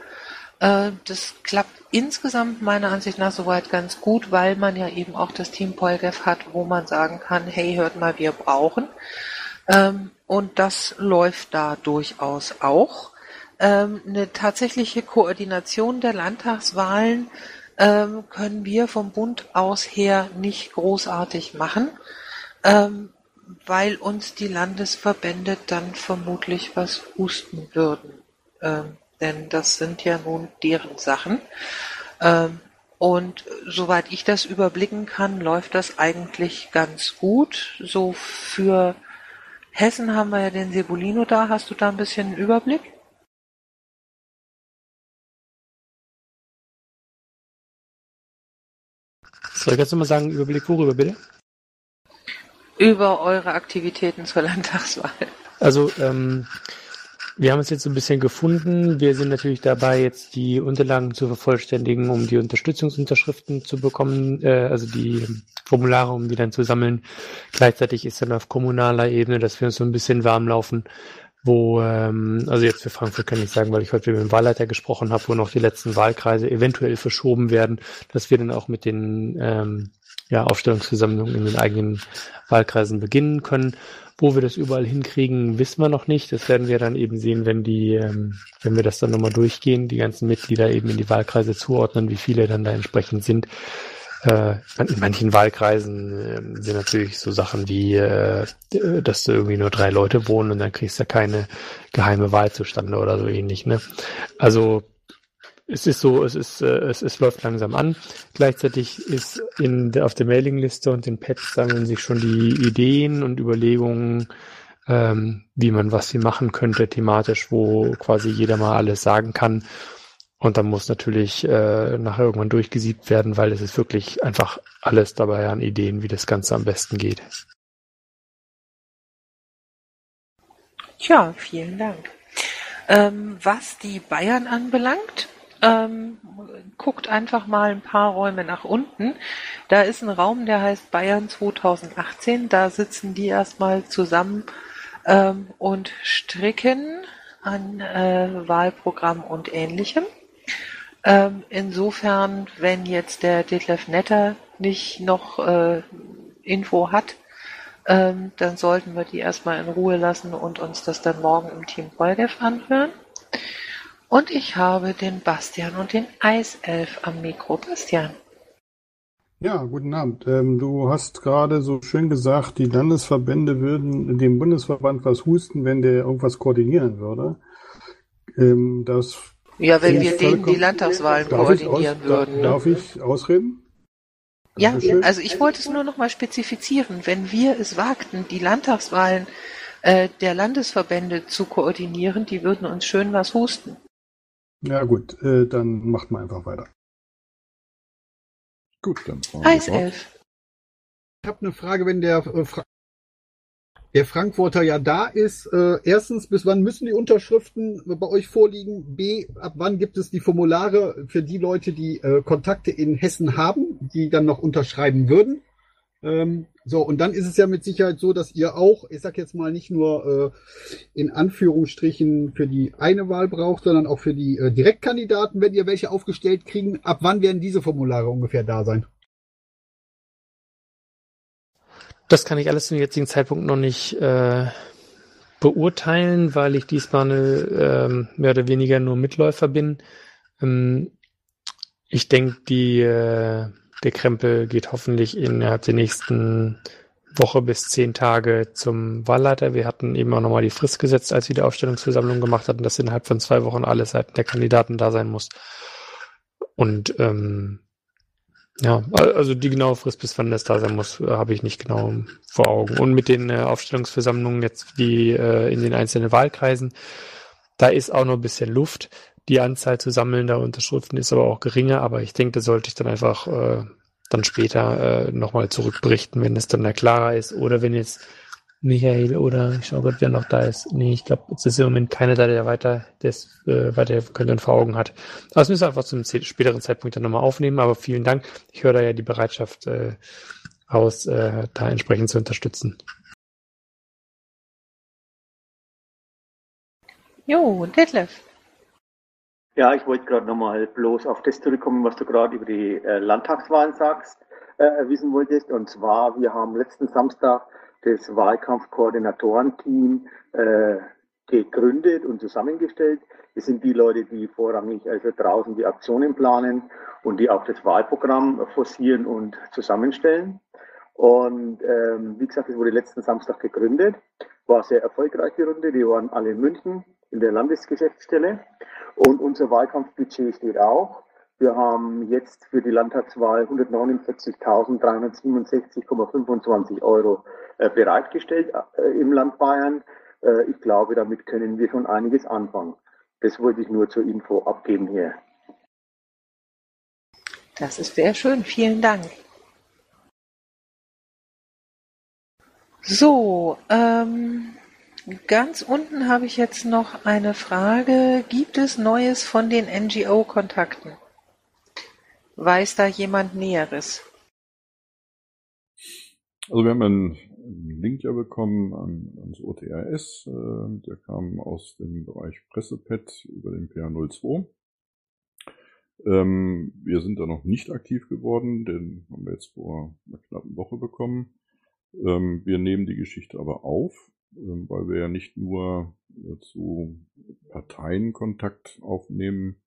Äh, das klappt insgesamt meiner Ansicht nach soweit ganz gut, weil man ja eben auch das Team Polgef hat, wo man sagen kann, hey, hört mal, wir brauchen. Ähm, und das läuft da durchaus auch. Ähm, eine tatsächliche Koordination der Landtagswahlen ähm, können wir vom Bund aus her nicht großartig machen. Ähm, weil uns die Landesverbände dann vermutlich was husten würden. Ähm, denn das sind ja nun deren Sachen. Ähm, und soweit ich das überblicken kann, läuft das eigentlich ganz gut. So für Hessen haben wir ja den Sebulino da. Hast du da ein bisschen einen Überblick? Soll ich jetzt nochmal sagen, Überblick worüber bitte? Über eure Aktivitäten zur Landtagswahl? Also ähm, wir haben es jetzt so ein bisschen gefunden. Wir sind natürlich dabei, jetzt die Unterlagen zu vervollständigen, um die Unterstützungsunterschriften zu bekommen, äh, also die Formulare, um die dann zu sammeln. Gleichzeitig ist dann auf kommunaler Ebene, dass wir uns so ein bisschen warm laufen, wo, ähm, also jetzt für Frankfurt kann ich sagen, weil ich heute mit dem Wahlleiter gesprochen habe, wo noch die letzten Wahlkreise eventuell verschoben werden, dass wir dann auch mit den ähm, ja, Aufstellungsversammlungen in den eigenen Wahlkreisen beginnen können. Wo wir das überall hinkriegen, wissen wir noch nicht. Das werden wir dann eben sehen, wenn die, ähm, wenn wir das dann nochmal durchgehen, die ganzen Mitglieder eben in die Wahlkreise zuordnen, wie viele dann da entsprechend sind. Äh, in manchen Wahlkreisen äh, sind natürlich so Sachen wie, äh, dass da irgendwie nur drei Leute wohnen und dann kriegst du keine geheime Wahl zustande oder so ähnlich. Ne? Also es ist so, es ist, äh, es, es läuft langsam an. Gleichzeitig ist in der, auf der Mailingliste und den Pads sammeln sich schon die Ideen und Überlegungen, ähm, wie man was hier machen könnte thematisch, wo quasi jeder mal alles sagen kann. Und dann muss natürlich äh, nachher irgendwann durchgesiebt werden, weil es ist wirklich einfach alles dabei an Ideen, wie das Ganze am besten geht. Ja, vielen Dank. Ähm, was die Bayern anbelangt, ähm, guckt einfach mal ein paar Räume nach unten. Da ist ein Raum, der heißt Bayern 2018. Da sitzen die erstmal zusammen ähm, und stricken an äh, Wahlprogramm und ähnlichem. Ähm, insofern, wenn jetzt der Detlef Netter nicht noch äh, Info hat, ähm, dann sollten wir die erstmal in Ruhe lassen und uns das dann morgen im Team Polgef anhören. Und ich habe den Bastian und den Eiself am Mikro. Bastian. Ja, guten Abend. Ähm, du hast gerade so schön gesagt, die Landesverbände würden dem Bundesverband was husten, wenn der irgendwas koordinieren würde. Ähm, das Ja, wenn wir denen die Landtagswahlen aus, koordinieren da, würden. Darf ich ausreden? Ja, also ich wollte es nur noch mal spezifizieren. Wenn wir es wagten, die Landtagswahlen äh, der Landesverbände zu koordinieren, die würden uns schön was husten. Ja gut, äh, dann macht mal einfach weiter. Gut, dann fahren wir fort. Eiself. Ich habe eine Frage, wenn der, äh, Fra der Frankfurter ja da ist. Äh, erstens, bis wann müssen die Unterschriften bei euch vorliegen? B, ab wann gibt es die Formulare für die Leute, die äh, Kontakte in Hessen haben, die dann noch unterschreiben würden? Ähm, so, und dann ist es ja mit Sicherheit so, dass ihr auch, ich sag jetzt mal nicht nur äh, in Anführungsstrichen für die eine Wahl braucht, sondern auch für die äh, Direktkandidaten, wenn ihr welche aufgestellt kriegen. Ab wann werden diese Formulare ungefähr da sein? Das kann ich alles zum jetzigen Zeitpunkt noch nicht äh, beurteilen, weil ich diesmal ähm, mehr oder weniger nur Mitläufer bin. Ähm, ich denke, die äh, der Krempel geht hoffentlich innerhalb der nächsten Woche bis zehn Tage zum Wahlleiter. Wir hatten eben auch nochmal die Frist gesetzt, als wir die Aufstellungsversammlung gemacht hatten, dass innerhalb von zwei Wochen alle Seiten der Kandidaten da sein muss. Und ähm, ja, also die genaue Frist, bis wann das da sein muss, äh, habe ich nicht genau vor Augen. Und mit den äh, Aufstellungsversammlungen jetzt, die äh, in den einzelnen Wahlkreisen, da ist auch noch ein bisschen Luft. Die Anzahl zu sammelnder Unterschriften ist aber auch geringer, aber ich denke, das sollte ich dann einfach äh, dann später äh, nochmal zurückberichten, wenn es dann da klarer ist. Oder wenn jetzt Michael oder ich schau gerade, wer noch da ist. Nee, ich glaube, es ist im Moment keiner da, der weiter das äh, weiterhelfen könnte und vor Augen hat. Aber das müssen wir einfach zum späteren Zeitpunkt dann nochmal aufnehmen. Aber vielen Dank. Ich höre da ja die Bereitschaft äh, aus, äh, da entsprechend zu unterstützen. Jo, Detlef. Ja, ich wollte gerade nochmal bloß auf das zurückkommen, was du gerade über die äh, Landtagswahlen sagst, äh, wissen wolltest. Und zwar, wir haben letzten Samstag das Wahlkampfkoordinatorenteam äh, gegründet und zusammengestellt. Das sind die Leute, die vorrangig also draußen die Aktionen planen und die auch das Wahlprogramm forcieren und zusammenstellen. Und ähm, wie gesagt, es wurde letzten Samstag gegründet, war sehr erfolgreiche Runde. Die waren alle in München in der Landesgeschäftsstelle. Und unser Wahlkampfbudget steht auch. Wir haben jetzt für die Landtagswahl 149.367,25 Euro äh, bereitgestellt äh, im Land Bayern. Äh, ich glaube, damit können wir schon einiges anfangen. Das wollte ich nur zur Info abgeben hier. Das ist sehr schön. Vielen Dank. So, ähm, ganz unten habe ich jetzt noch eine Frage. Gibt es Neues von den NGO-Kontakten? Weiß da jemand Näheres? Also wir haben einen Link ja bekommen an, ans OTRS, äh, der kam aus dem Bereich Pressepad über den PA02. Ähm, wir sind da noch nicht aktiv geworden, den haben wir jetzt vor einer knappen Woche bekommen. Ähm, wir nehmen die Geschichte aber auf, ähm, weil wir ja nicht nur zu Parteien Kontakt aufnehmen,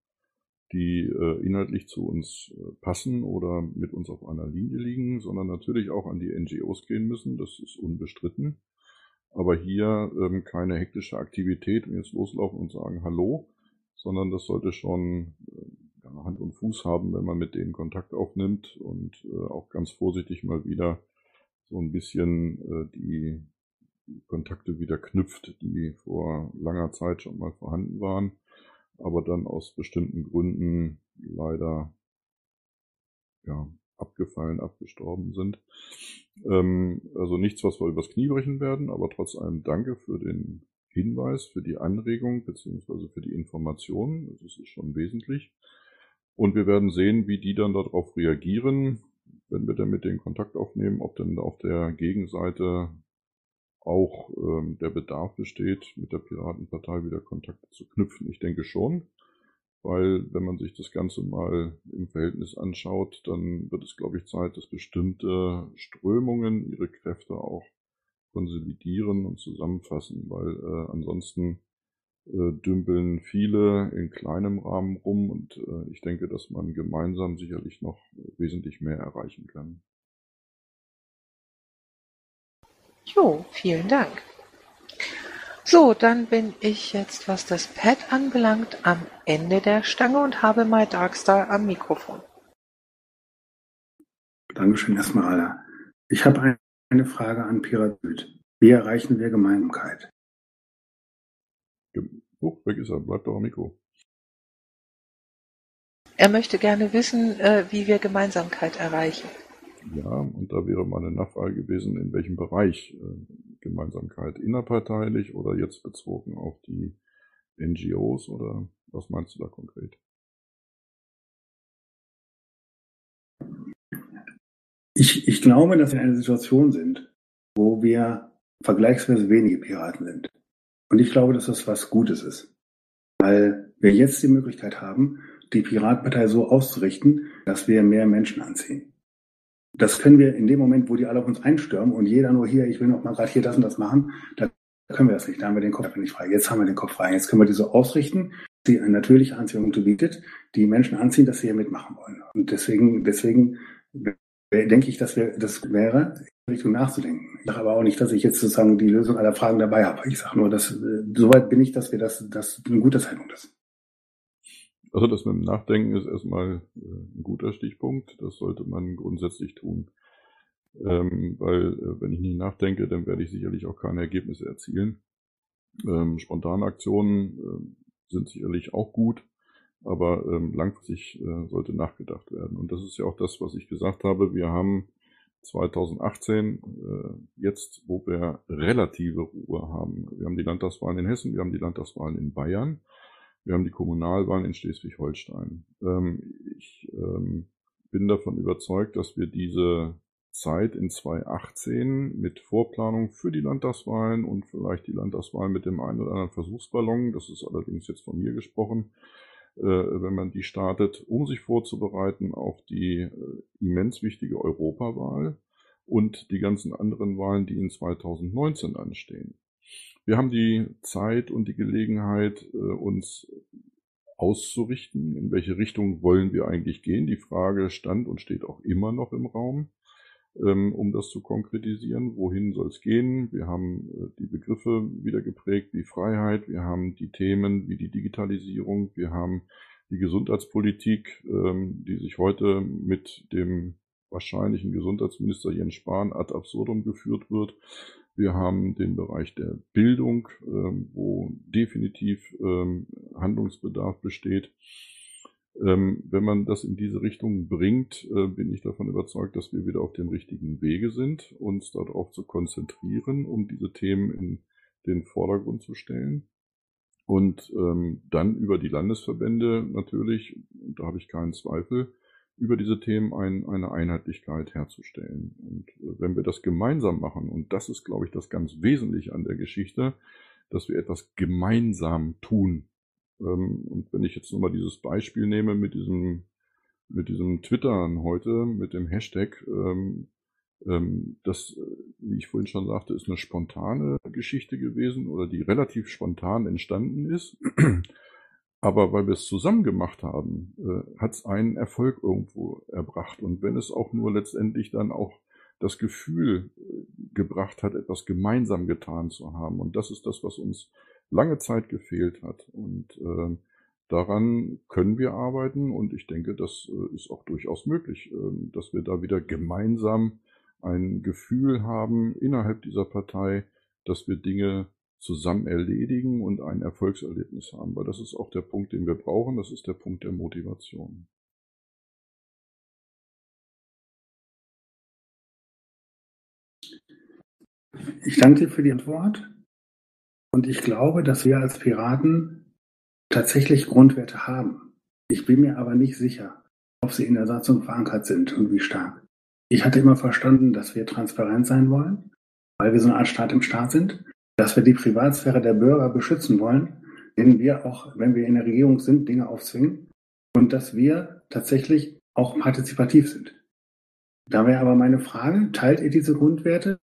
die äh, inhaltlich zu uns äh, passen oder mit uns auf einer Linie liegen, sondern natürlich auch an die NGOs gehen müssen, das ist unbestritten. Aber hier ähm, keine hektische Aktivität und jetzt loslaufen und sagen Hallo, sondern das sollte schon äh, Hand und Fuß haben, wenn man mit denen Kontakt aufnimmt und äh, auch ganz vorsichtig mal wieder so ein bisschen äh, die, die Kontakte wieder knüpft, die vor langer Zeit schon mal vorhanden waren, aber dann aus bestimmten Gründen leider ja, abgefallen, abgestorben sind. Ähm, also nichts, was wir übers Knie brechen werden, aber trotz allem danke für den Hinweis, für die Anregung beziehungsweise für die Information. Das ist schon wesentlich. Und wir werden sehen, wie die dann darauf reagieren, wenn wir dann mit denen Kontakt aufnehmen, ob dann auf der Gegenseite auch ähm, der Bedarf besteht, mit der Piratenpartei wieder Kontakte zu knüpfen. Ich denke schon, weil wenn man sich das Ganze mal im Verhältnis anschaut, dann wird es, glaube ich, Zeit, dass bestimmte Strömungen ihre Kräfte auch konsolidieren und zusammenfassen, weil äh, ansonsten äh, dümpeln viele in kleinem Rahmen rum und äh, ich denke, dass man gemeinsam sicherlich noch wesentlich mehr erreichen kann. Jo, vielen Dank. So, dann bin ich jetzt, was das Pad anbelangt, am Ende der Stange und habe My Darkstar am Mikrofon. Dankeschön erstmal, Alla. Ich habe eine Frage an Piratüt. Wie erreichen wir Gemeinsamkeit? Oh, weg ist er. Bleibt doch am Mikro. Er möchte gerne wissen, äh, wie wir Gemeinsamkeit erreichen. Ja, und da wäre meine Nachfrage gewesen, in welchem Bereich äh, Gemeinsamkeit innerparteilich oder jetzt bezogen auf die NGOs oder was meinst du da konkret? Ich, ich glaube, dass wir in einer Situation sind, wo wir vergleichsweise wenige Piraten sind. Und ich glaube, dass das was Gutes ist. Weil wir jetzt die Möglichkeit haben, die Piratenpartei so auszurichten, dass wir mehr Menschen anziehen. Das können wir in dem Moment, wo die alle auf uns einstürmen und jeder nur hier, ich will noch mal gerade hier das und das machen, da können wir das nicht. Da haben wir den Kopf nicht frei. Jetzt haben wir den Kopf frei. Jetzt können wir die so ausrichten, die eine natürliche Anziehung bietet, die Menschen anziehen, dass sie hier mitmachen wollen. Und deswegen, deswegen denke ich, dass wir, das wäre, in Richtung nachzudenken. Ich sage aber auch nicht, dass ich jetzt sozusagen die Lösung aller Fragen dabei habe. Ich sage nur, dass äh, soweit bin ich, dass wir das, das ein guter Zeitpunkt ist. Also das mit dem Nachdenken ist erstmal äh, ein guter Stichpunkt. Das sollte man grundsätzlich tun. Ähm, weil äh, wenn ich nicht nachdenke, dann werde ich sicherlich auch keine Ergebnisse erzielen. Ähm, spontane Aktionen äh, sind sicherlich auch gut, aber ähm, langfristig äh, sollte nachgedacht werden. Und das ist ja auch das, was ich gesagt habe. Wir haben 2018, äh, jetzt, wo wir relative Ruhe haben. Wir haben die Landtagswahlen in Hessen, wir haben die Landtagswahlen in Bayern, wir haben die Kommunalwahlen in Schleswig-Holstein. Ähm, ich ähm, bin davon überzeugt, dass wir diese Zeit in 2018 mit Vorplanung für die Landtagswahlen und vielleicht die Landtagswahlen mit dem einen oder anderen Versuchsballon, das ist allerdings jetzt von mir gesprochen, äh, wenn man die startet, um sich vorzubereiten auf die äh, immens wichtige Europawahl und die ganzen anderen Wahlen, die in 2019 anstehen. Wir haben die Zeit und die Gelegenheit, äh, uns auszurichten, in welche Richtung wollen wir eigentlich gehen. Die Frage stand und steht auch immer noch im Raum. Ähm, um das zu konkretisieren. Wohin soll es gehen? Wir haben äh, die Begriffe wieder geprägt wie Freiheit, wir haben die Themen wie die Digitalisierung, wir haben die Gesundheitspolitik, ähm, die sich heute mit dem wahrscheinlichen Gesundheitsminister Jens Spahn ad absurdum geführt wird. Wir haben den Bereich der Bildung, ähm, wo definitiv Handlungsbedarf besteht. Ähm, wenn man das in diese Richtung bringt, äh, bin ich davon überzeugt, dass wir wieder auf dem richtigen Wege sind, uns darauf zu konzentrieren, um diese Themen in den Vordergrund zu stellen. Und ähm, dann über die Landesverbände natürlich, da habe ich keinen Zweifel, über diese Themen ein, eine Einheitlichkeit herzustellen. Und äh, wenn wir das gemeinsam machen, und das ist, glaube ich, das ganz Wesentliche an der Geschichte, dass wir etwas gemeinsam tun, ähm, und wenn ich jetzt nochmal dieses Beispiel nehme mit diesem, mit diesem Twittern heute, mit dem Hashtag, ähm, ähm, das, wie ich vorhin schon sagte, ist eine spontane Geschichte gewesen oder die relativ spontan entstanden ist. Aber weil wir es zusammen gemacht haben, äh, hat es einen Erfolg irgendwo erbracht. Und wenn es auch nur letztendlich dann auch das Gefühl äh, gebracht hat, etwas gemeinsam getan zu haben. Und das ist das, was uns lange Zeit gefehlt hat. Und äh, daran können wir arbeiten und ich denke, das äh, ist auch durchaus möglich, äh, dass wir da wieder gemeinsam ein Gefühl haben innerhalb dieser Partei, dass wir Dinge zusammen erledigen und ein Erfolgserlebnis haben, weil das ist auch der Punkt, den wir brauchen, das ist der Punkt der Motivation. Ich danke dir für die Antwort. Und ich glaube, dass wir als Piraten tatsächlich Grundwerte haben. Ich bin mir aber nicht sicher, ob sie in der Satzung verankert sind und wie stark. Ich hatte immer verstanden, dass wir transparent sein wollen, weil wir so eine Art Staat im Staat sind, dass wir die Privatsphäre der Bürger beschützen wollen, denen wir auch, wenn wir in der Regierung sind, Dinge aufzwingen und dass wir tatsächlich auch partizipativ sind. Da wäre aber meine Frage, teilt ihr diese Grundwerte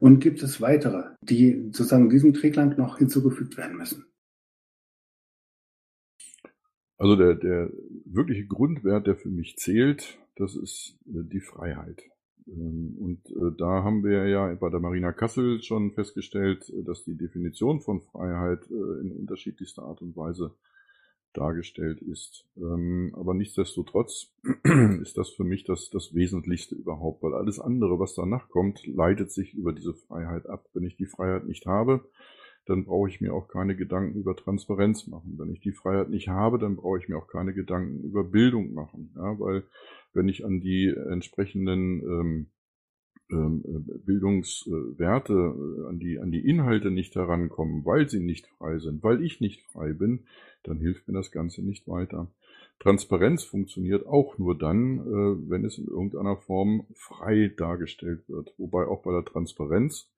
und gibt es weitere, die sozusagen diesem Trägland noch hinzugefügt werden müssen? Also der, der wirkliche Grundwert, der für mich zählt, das ist die Freiheit. Ähm, und äh, da haben wir ja bei der Marina Kassel schon festgestellt, dass die Definition von Freiheit äh, in unterschiedlichster Art und Weise dargestellt ist. Ähm, aber nichtsdestotrotz [CLEARS THROAT] ist das für mich das, das Wesentlichste überhaupt, weil alles andere, was danach kommt, leitet sich über diese Freiheit ab. Wenn ich die Freiheit nicht habe, dann brauche ich mir auch keine Gedanken über Transparenz machen. Wenn ich die Freiheit nicht habe, dann brauche ich mir auch keine Gedanken über Bildung machen. Ja, weil wenn ich an die entsprechenden ähm, ähm, Bildungswerte, äh, an die, an die Inhalte nicht herankommen, weil sie nicht frei sind, weil ich nicht frei bin, dann hilft mir das Ganze nicht weiter. Transparenz funktioniert auch nur dann, äh, wenn es in irgendeiner Form frei dargestellt wird. Wobei auch bei der Transparenz,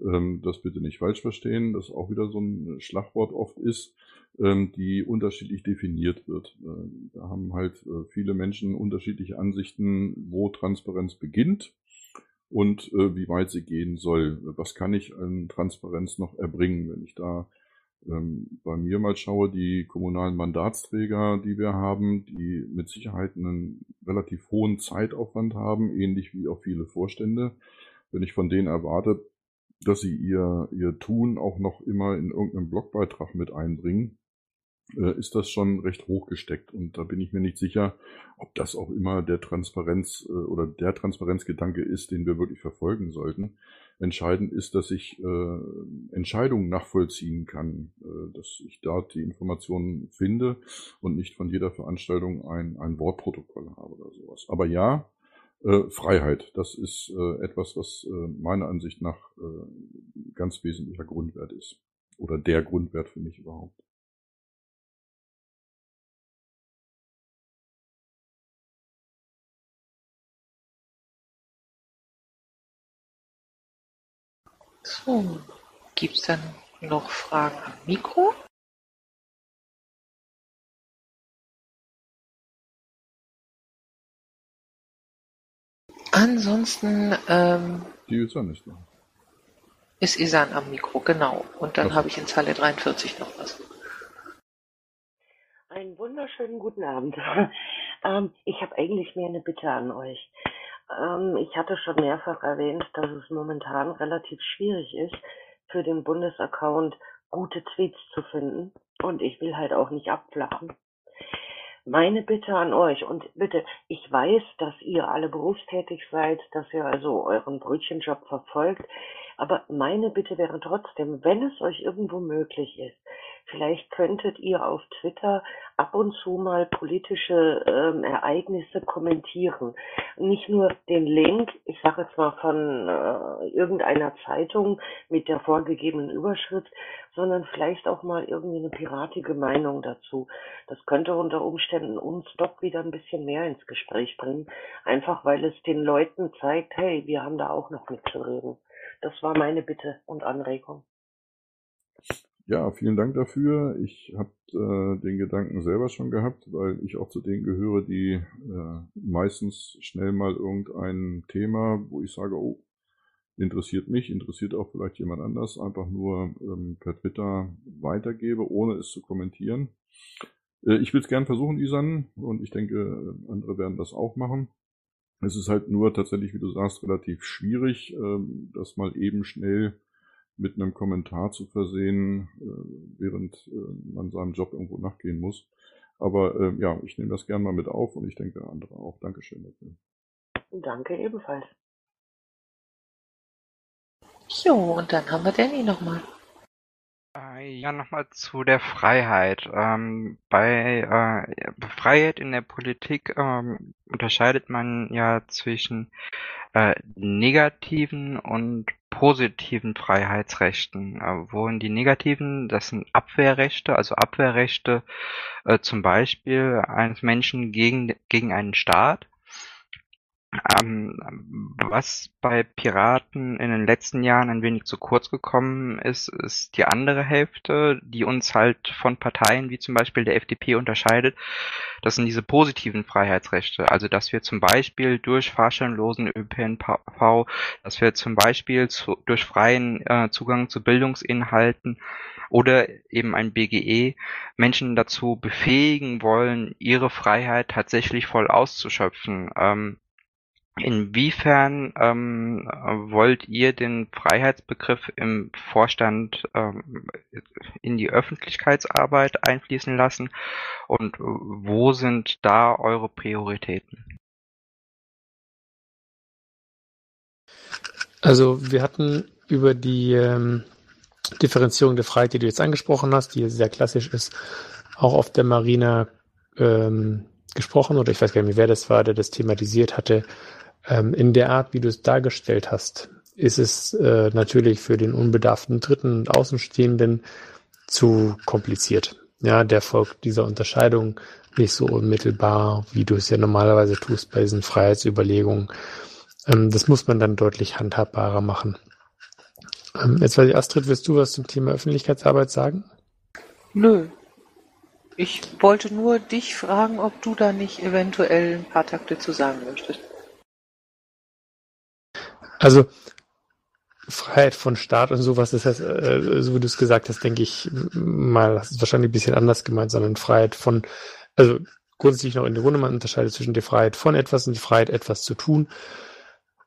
ähm, das bitte nicht falsch verstehen, das auch wieder so ein Schlagwort oft ist, ähm, die unterschiedlich definiert wird. Äh, da haben halt äh, viele Menschen unterschiedliche Ansichten, wo Transparenz beginnt und wie weit sie gehen soll. Was kann ich an Transparenz noch erbringen, wenn ich da ähm, bei mir mal schaue, die kommunalen Mandatsträger, die wir haben, die mit Sicherheit einen relativ hohen Zeitaufwand haben, ähnlich wie auch viele Vorstände. Wenn ich von denen erwarte, dass sie ihr, ihr Tun auch noch immer in irgendeinem Blogbeitrag mit einbringen, äh, ist das schon recht hoch gesteckt. Und da bin ich mir nicht sicher, ob das auch immer der Transparenz äh, oder der Transparenzgedanke ist, den wir wirklich verfolgen sollten. Entscheidend ist, dass ich äh, Entscheidungen nachvollziehen kann, äh, dass ich dort die Informationen finde und nicht von jeder Veranstaltung ein, ein Wortprotokoll habe oder sowas. Aber ja, äh, Freiheit, das ist äh, etwas, was äh, meiner Ansicht nach äh, ganz wesentlicher Grundwert ist. Oder der Grundwert für mich überhaupt. So, gibt's dann noch Fragen am Mikro? Ansonsten ähm, Die ist ja nicht da. ist Isan am Mikro, genau. Und dann habe ich in Zeile 43 noch was. Einen wunderschönen guten Abend. [LAUGHS] ähm, ich habe eigentlich mehr eine Bitte an euch. Ähm, ich hatte schon mehrfach erwähnt, dass es momentan relativ schwierig ist, für den Bundesaccount gute Tweets zu finden. Und ich will halt auch nicht abflachen. Meine Bitte an euch, und bitte, ich weiß, dass ihr alle berufstätig seid, dass ihr also euren Brötchenjob verfolgt, aber meine Bitte wäre trotzdem, wenn es euch irgendwo möglich ist, vielleicht könntet ihr auf Twitter ab und zu mal politische ähm, Ereignisse kommentieren. Nicht nur den Link, ich sage jetzt mal von äh, irgendeiner Zeitung mit der vorgegebenen Überschrift, sondern vielleicht auch mal irgendwie eine piratige Meinung dazu. Das könnte unter Umständen uns doch wieder ein bisschen mehr ins Gespräch bringen, einfach weil es den Leuten zeigt, hey, wir haben da auch noch mitzureden. Das war meine Bitte und Anregung. Ja, vielen Dank dafür. Ich habe äh, den Gedanken selber schon gehabt, weil ich auch zu denen gehöre, die äh, meistens schnell mal irgendein Thema, wo ich sage, oh, interessiert mich, interessiert auch vielleicht jemand anders, einfach nur ähm, per Twitter weitergebe, ohne es zu kommentieren. Äh, ich will es gern versuchen, Isan, und ich denke, andere werden das auch machen. Es ist halt nur tatsächlich, wie du sagst, relativ schwierig, ähm, das mal eben schnell mit einem Kommentar zu versehen, äh, während äh, man seinem Job irgendwo nachgehen muss. Aber äh, ja, ich nehme das gern mal mit auf und ich denke andere auch. Dankeschön dafür. Danke ebenfalls. Jo, und dann haben wir Danny nochmal. Äh, Ja, nochmal zu der Freiheit. Ähm, bei äh, Freiheit in der Politik ähm, unterscheidet man ja zwischen äh, negativen und positiven Freiheitsrechten. Äh, wohin die negativen, das sind Abwehrrechte, also Abwehrrechte äh, zum Beispiel eines Menschen gegen, gegen einen Staat. Ähm, was bei Piraten in den letzten Jahren ein wenig zu kurz gekommen ist, ist die andere Hälfte, die uns halt von Parteien wie zum Beispiel der FDP unterscheidet. Das sind diese positiven Freiheitsrechte. Also, dass wir zum Beispiel durch fahrscheinlosen ÖPNV, dass wir zum Beispiel zu, durch freien äh, Zugang zu Bildungsinhalten oder eben ein BGE Menschen dazu befähigen wollen, ihre Freiheit tatsächlich voll auszuschöpfen. Ähm, Inwiefern ähm, wollt ihr den Freiheitsbegriff im Vorstand ähm, in die Öffentlichkeitsarbeit einfließen lassen und wo sind da eure Prioritäten? Also wir hatten über die ähm, Differenzierung der Freiheit, die du jetzt angesprochen hast, die sehr klassisch ist, auch auf der Marina ähm, gesprochen oder ich weiß gar nicht wer das war, der das thematisiert hatte. Ähm, in der Art, wie du es dargestellt hast, ist es äh, natürlich für den unbedarften Dritten und Außenstehenden zu kompliziert. Ja, der folgt dieser Unterscheidung nicht so unmittelbar, wie du es ja normalerweise tust bei diesen Freiheitsüberlegungen. Ähm, das muss man dann deutlich handhabbarer machen. Ähm, jetzt weiß ich, Astrid, willst du was zum Thema Öffentlichkeitsarbeit sagen? Nö. Ich wollte nur dich fragen, ob du da nicht eventuell ein paar Takte zu sagen möchtest. Also Freiheit von Staat und sowas, das heißt, äh, so wie du es gesagt hast, denke ich mal, das ist wahrscheinlich ein bisschen anders gemeint, sondern Freiheit von, also grundsätzlich noch in der Runde, man unterscheidet zwischen der Freiheit von etwas und die Freiheit, etwas zu tun.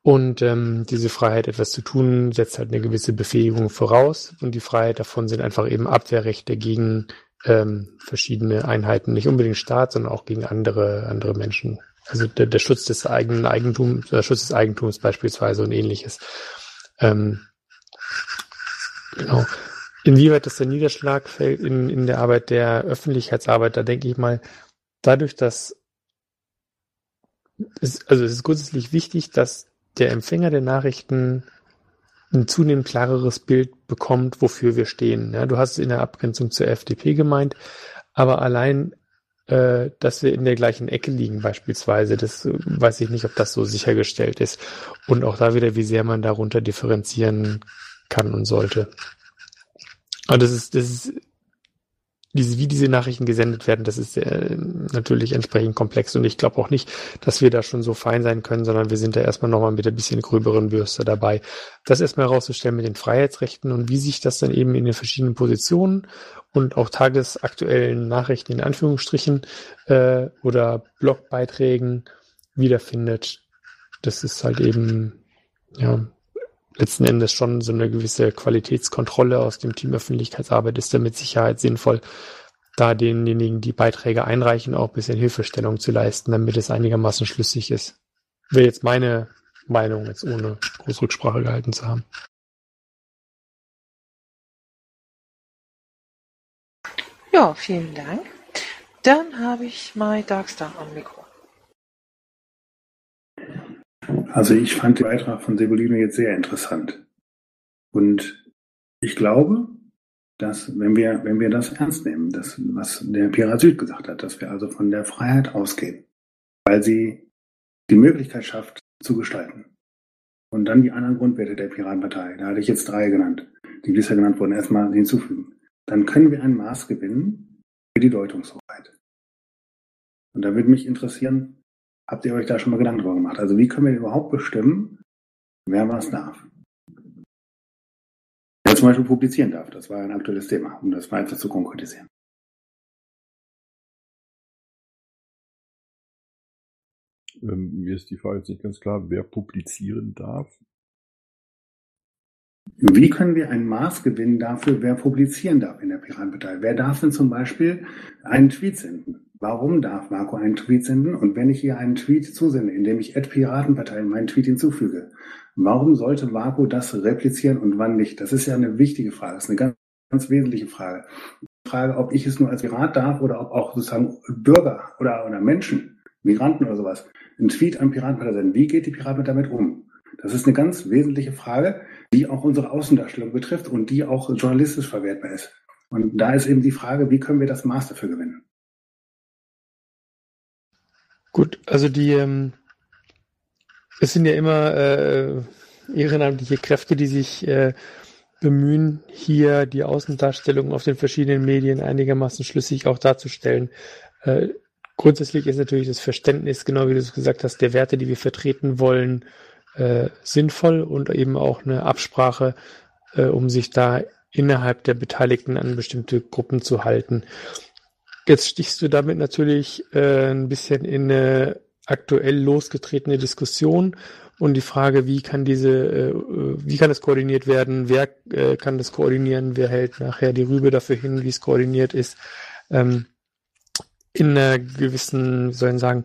Und ähm, diese Freiheit, etwas zu tun, setzt halt eine gewisse Befähigung voraus. Und die Freiheit davon sind einfach eben Abwehrrechte gegen ähm, verschiedene Einheiten, nicht unbedingt Staat, sondern auch gegen andere, andere Menschen. Also der, der Schutz des eigenen Eigentums, der Schutz des Eigentums beispielsweise und ähnliches. Ähm, genau. Inwieweit das der Niederschlag fällt in, in der Arbeit der Öffentlichkeitsarbeit, da denke ich mal, dadurch, dass es, also es ist grundsätzlich wichtig, dass der Empfänger der Nachrichten ein zunehmend klareres Bild bekommt, wofür wir stehen. Ja, du hast es in der Abgrenzung zur FDP gemeint, aber allein äh, dass wir in der gleichen Ecke liegen beispielsweise. Das äh, weiß ich nicht, ob das so sichergestellt ist. Und auch da wieder, wie sehr man darunter differenzieren kann und sollte. Aber das ist, das ist diese, wie diese Nachrichten gesendet werden, das ist äh, natürlich entsprechend komplex und ich glaube auch nicht, dass wir da schon so fein sein können, sondern wir sind da erstmal nochmal mit ein bisschen gröberen Bürste dabei. Das erstmal herauszustellen mit den Freiheitsrechten und wie sich das dann eben in den verschiedenen Positionen und auch tagesaktuellen Nachrichten in Anführungsstrichen äh, oder Blogbeiträgen wiederfindet. Das ist halt eben ja letzten Endes schon so eine gewisse Qualitätskontrolle aus dem Team Öffentlichkeitsarbeit ist da mit Sicherheit sinnvoll, da denjenigen, die Beiträge einreichen, auch ein bisschen Hilfestellung zu leisten, damit es einigermaßen schlüssig ist. Wäre jetzt meine Meinung, jetzt ohne große Rücksprache gehalten zu haben. Ja, vielen Dank. Dann habe ich My Darkstar am Mikro. Also ich fand den Beitrag von Sebolino jetzt sehr interessant. Und ich glaube, dass wenn wir, wenn wir das ernst nehmen, das, was der Pirat Süd gesagt hat, dass wir also von der Freiheit ausgehen, weil sie die Möglichkeit schafft, zu gestalten. Und dann die anderen Grundwerte der Piratenpartei, da hatte ich jetzt drei genannt, die bisher genannt wurden, erstmal hinzufügen. Dann können wir ein Maß gewinnen für die Deutungshoheit. Und da würde mich interessieren, Habt ihr euch da schon mal Gedanken drüber gemacht? Also wie können wir überhaupt bestimmen, wer was darf? Wer zum Beispiel publizieren darf, das war ein aktuelles Thema, um das weiter zu konkretisieren. Ähm, mir ist die Frage jetzt nicht ganz klar, wer publizieren darf. Wie können wir ein Maß gewinnen dafür, wer publizieren darf in der Piratenpartei? Wer darf denn zum Beispiel einen Tweet senden? Warum darf Marco einen Tweet senden? Und wenn ich hier einen Tweet zusende, indem ich Ad Piratenpartei in meinen Tweet hinzufüge, warum sollte Marco das replizieren und wann nicht? Das ist ja eine wichtige Frage. Das ist eine ganz, ganz wesentliche Frage. Die Frage, ob ich es nur als Pirat darf oder ob auch sozusagen Bürger oder, oder Menschen, Migranten oder sowas, einen Tweet an Piratenpartei senden. Wie geht die Piratenpartei damit um? Das ist eine ganz wesentliche Frage, die auch unsere Außendarstellung betrifft und die auch journalistisch verwertbar ist. Und da ist eben die Frage, wie können wir das Maß dafür gewinnen? Gut, also die, ähm, es sind ja immer äh, ehrenamtliche Kräfte, die sich äh, bemühen, hier die Außendarstellung auf den verschiedenen Medien einigermaßen schlüssig auch darzustellen. Äh, grundsätzlich ist natürlich das Verständnis, genau wie du es gesagt hast, der Werte, die wir vertreten wollen, äh, sinnvoll und eben auch eine Absprache, äh, um sich da innerhalb der Beteiligten an bestimmte Gruppen zu halten. Jetzt stichst du damit natürlich äh, ein bisschen in eine aktuell losgetretene Diskussion und die Frage, wie kann diese, äh, wie kann das koordiniert werden, wer äh, kann das koordinieren, wer hält nachher die Rübe dafür hin, wie es koordiniert ist, ähm, in einer gewissen, wie soll ich sagen,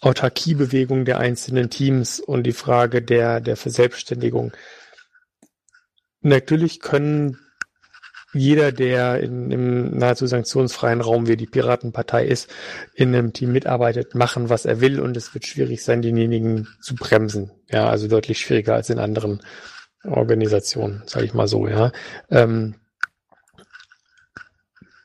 Autarkiebewegung der einzelnen Teams und die Frage der, der Verselbstständigung. Natürlich können jeder, der in, im nahezu sanktionsfreien Raum wie die Piratenpartei ist, in einem Team mitarbeitet, machen, was er will und es wird schwierig sein, denjenigen zu bremsen. Ja, also deutlich schwieriger als in anderen Organisationen, sage ich mal so, ja. Ähm,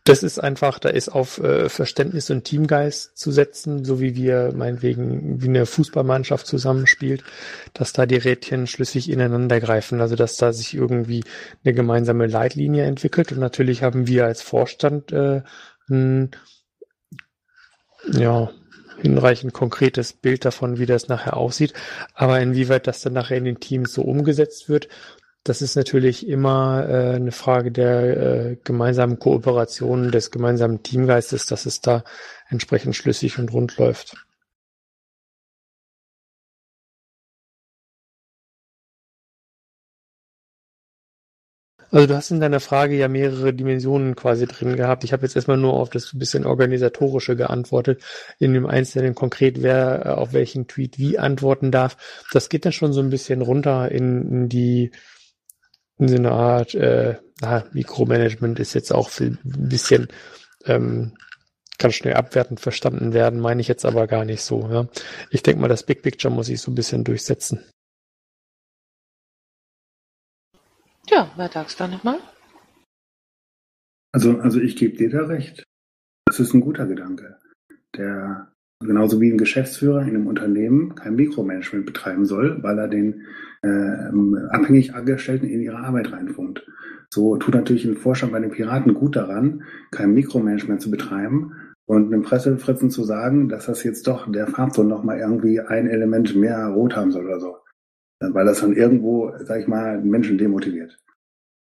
das ist einfach, da ist auf äh, Verständnis und Teamgeist zu setzen, so wie wir meinetwegen, wie eine Fußballmannschaft zusammenspielt, dass da die Rädchen schlüssig ineinander greifen, also dass da sich irgendwie eine gemeinsame Leitlinie entwickelt. Und natürlich haben wir als Vorstand äh, ein ja, hinreichend konkretes Bild davon, wie das nachher aussieht. Aber inwieweit das dann nachher in den Teams so umgesetzt wird, das ist natürlich immer äh, eine Frage der äh, gemeinsamen Kooperation, des gemeinsamen Teamgeistes, dass es da entsprechend schlüssig und rund läuft. Also du hast in deiner Frage ja mehrere Dimensionen quasi drin gehabt. Ich habe jetzt erstmal nur auf das bisschen organisatorische geantwortet. In dem Einzelnen konkret, wer äh, auf welchen Tweet wie antworten darf. Das geht dann schon so ein bisschen runter in, in die so einer Art, äh, na, Mikromanagement ist jetzt auch ein bisschen, ähm, kann schnell abwertend verstanden werden, meine ich jetzt aber gar nicht so. Ja. Ich denke mal, das Big Picture muss ich so ein bisschen durchsetzen. Ja, wer sagst du nochmal? Also, also ich gebe dir da recht. Das ist ein guter Gedanke. Der genauso wie ein Geschäftsführer in einem Unternehmen kein Mikromanagement betreiben soll, weil er den äh, abhängig Angestellten in ihre Arbeit reinfunkt. So tut natürlich ein Vorstand bei den Piraten gut daran, kein Mikromanagement zu betreiben und einem Pressefritzen zu sagen, dass das jetzt doch der Farbton noch mal irgendwie ein Element mehr rot haben soll oder so. Weil das dann irgendwo, sag ich mal, Menschen demotiviert.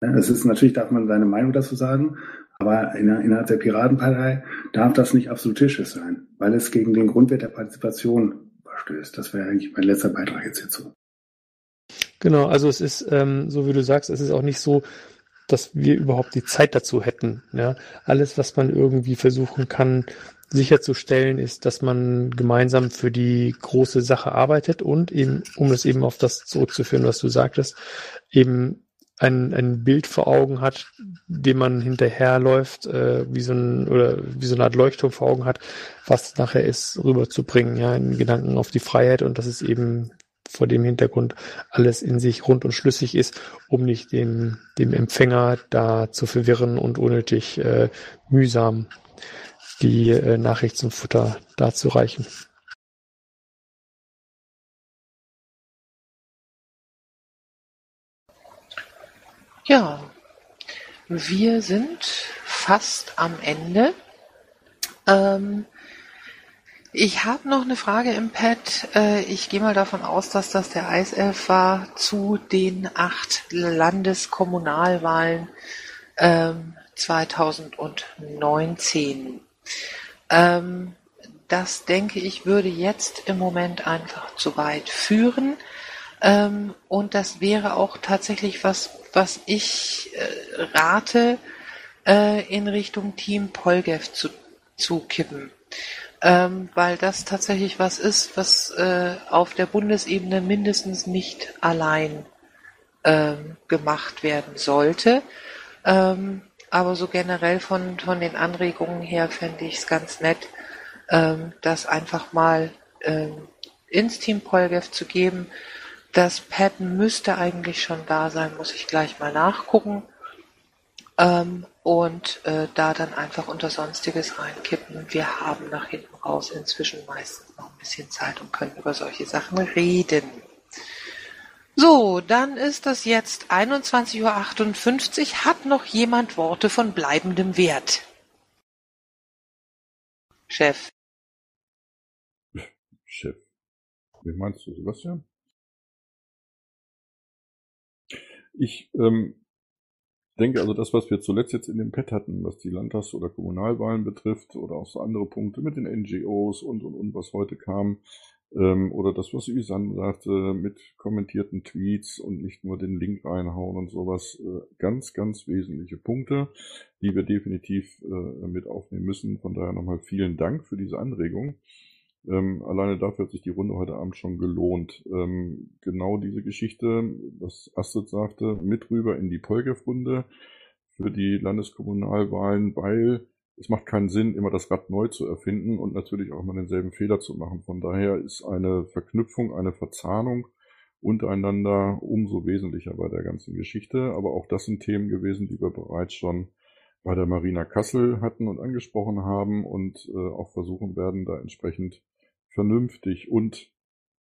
Es ist natürlich, darf man seine Meinung dazu sagen, aber innerhalb der Piratenpartei darf das nicht absolutistisch sein, weil es gegen den Grundwert der Partizipation verstößt. Das wäre eigentlich mein letzter Beitrag jetzt hierzu. Genau, also es ist, ähm, so wie du sagst, es ist auch nicht so, dass wir überhaupt die Zeit dazu hätten. Ja? Alles, was man irgendwie versuchen kann, sicherzustellen, ist, dass man gemeinsam für die große Sache arbeitet und eben, um es eben auf das zurückzuführen, was du sagtest, eben ein, ein Bild vor Augen hat, dem man hinterherläuft, äh, wie so ein oder wie so eine Art Leuchtturm vor Augen hat, was nachher ist, rüberzubringen, ja, in Gedanken auf die Freiheit und dass es eben vor dem Hintergrund alles in sich rund und schlüssig ist, um nicht den, dem Empfänger da zu verwirren und unnötig äh, mühsam die äh, Nachricht zum Futter darzureichen. Ja, wir sind fast am Ende. Ähm, ich habe noch eine Frage im Pad. Äh, ich gehe mal davon aus, dass das der Eiself war zu den acht Landeskommunalwahlen ähm, 2019. Ähm, das denke ich würde jetzt im Moment einfach zu weit führen. Ähm, und das wäre auch tatsächlich was, was ich äh, rate, äh, in Richtung Team Polgev zu, zu kippen. Ähm, weil das tatsächlich was ist, was äh, auf der Bundesebene mindestens nicht allein ähm, gemacht werden sollte. Ähm, aber so generell von, von den Anregungen her fände ich es ganz nett, ähm, das einfach mal ähm, ins Team Polgev zu geben das Pad müsste eigentlich schon da sein, muss ich gleich mal nachgucken. Ähm, und äh, da dann einfach unter Sonstiges reinkippen. Wir haben nach hinten raus inzwischen meistens noch ein bisschen Zeit und können über solche Sachen reden. So, dann ist das jetzt 21.58 Uhr. Hat noch jemand Worte von bleibendem Wert? Chef. Chef. Wie meinst du, Sebastian? Ich ähm, denke also, das, was wir zuletzt jetzt in dem Pad hatten, was die Landtags- oder Kommunalwahlen betrifft oder auch so andere Punkte mit den NGOs und, und, und, was heute kam, ähm, oder das, was Isan sagte, mit kommentierten Tweets und nicht nur den Link reinhauen und sowas, äh, ganz, ganz wesentliche Punkte, die wir definitiv äh, mit aufnehmen müssen. Von daher nochmal vielen Dank für diese Anregung. Ähm, alleine dafür hat sich die Runde heute Abend schon gelohnt. Ähm, genau diese Geschichte, was Astrid sagte, mit rüber in die Polgef-Runde für die Landeskommunalwahlen, weil es macht keinen Sinn, immer das Rad neu zu erfinden und natürlich auch mal denselben Fehler zu machen. Von daher ist eine Verknüpfung, eine Verzahnung untereinander umso wesentlicher bei der ganzen Geschichte. Aber auch das sind Themen gewesen, die wir bereits schon bei der Marina Kassel hatten und angesprochen haben und äh, auch versuchen werden, da entsprechend vernünftig und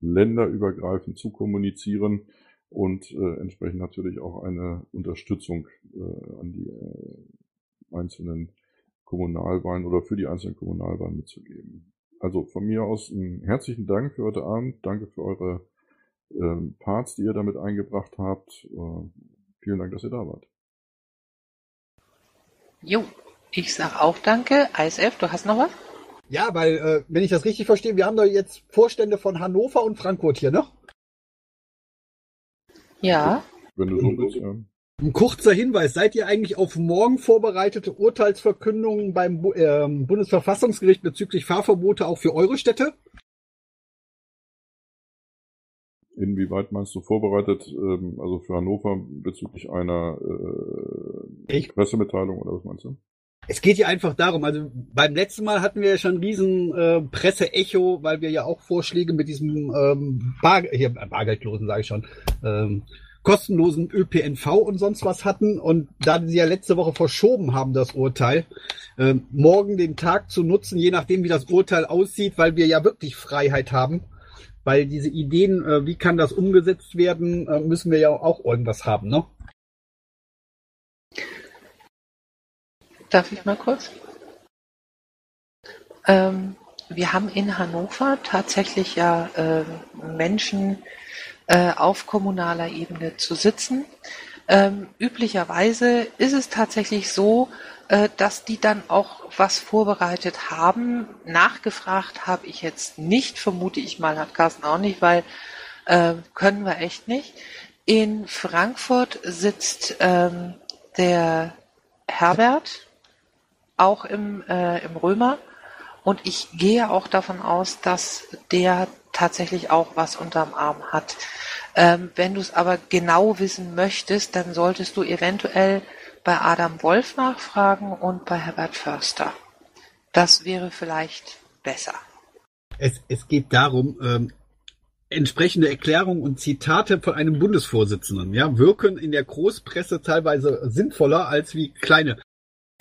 länderübergreifend zu kommunizieren und äh, entsprechend natürlich auch eine Unterstützung äh, an die äh, einzelnen Kommunalwahlen oder für die einzelnen Kommunalwahlen mitzugeben. Also von mir aus einen herzlichen Dank für heute Abend. Danke für eure ähm, Parts, die ihr damit eingebracht habt. Äh, vielen Dank, dass ihr da wart. Jo, ich sag auch danke. ISF, du hast noch was? Ja, weil, äh, wenn ich das richtig verstehe, wir haben da jetzt Vorstände von Hannover und Frankfurt hier, ne? Ja. Wenn du so willst, ja. Ein kurzer Hinweis, seid ihr eigentlich auf morgen vorbereitete Urteilsverkündungen beim äh, Bundesverfassungsgericht bezüglich Fahrverbote auch für eure Städte? Inwieweit meinst du vorbereitet, ähm, also für Hannover bezüglich einer äh, Pressemitteilung oder was meinst du? Es geht ja einfach darum, also beim letzten Mal hatten wir ja schon riesen äh, Presseecho, weil wir ja auch Vorschläge mit diesem ähm, Bar hier, Bargeldlosen, sage ich schon, ähm, kostenlosen ÖPNV und sonst was hatten. Und da sie ja letzte Woche verschoben haben, das Urteil, äh, morgen den Tag zu nutzen, je nachdem wie das Urteil aussieht, weil wir ja wirklich Freiheit haben. Weil diese Ideen, äh, wie kann das umgesetzt werden, äh, müssen wir ja auch irgendwas haben, ne? Darf ich mal kurz? Ähm, wir haben in Hannover tatsächlich ja äh, Menschen äh, auf kommunaler Ebene zu sitzen. Ähm, üblicherweise ist es tatsächlich so, äh, dass die dann auch was vorbereitet haben. Nachgefragt habe ich jetzt nicht, vermute ich mal, hat Carsten auch nicht, weil äh, können wir echt nicht. In Frankfurt sitzt ähm, der Herbert, auch im, äh, im Römer. Und ich gehe auch davon aus, dass der tatsächlich auch was unterm Arm hat. Ähm, wenn du es aber genau wissen möchtest, dann solltest du eventuell bei Adam Wolf nachfragen und bei Herbert Förster. Das wäre vielleicht besser. Es, es geht darum, ähm, entsprechende Erklärungen und Zitate von einem Bundesvorsitzenden ja, wirken in der Großpresse teilweise sinnvoller als wie kleine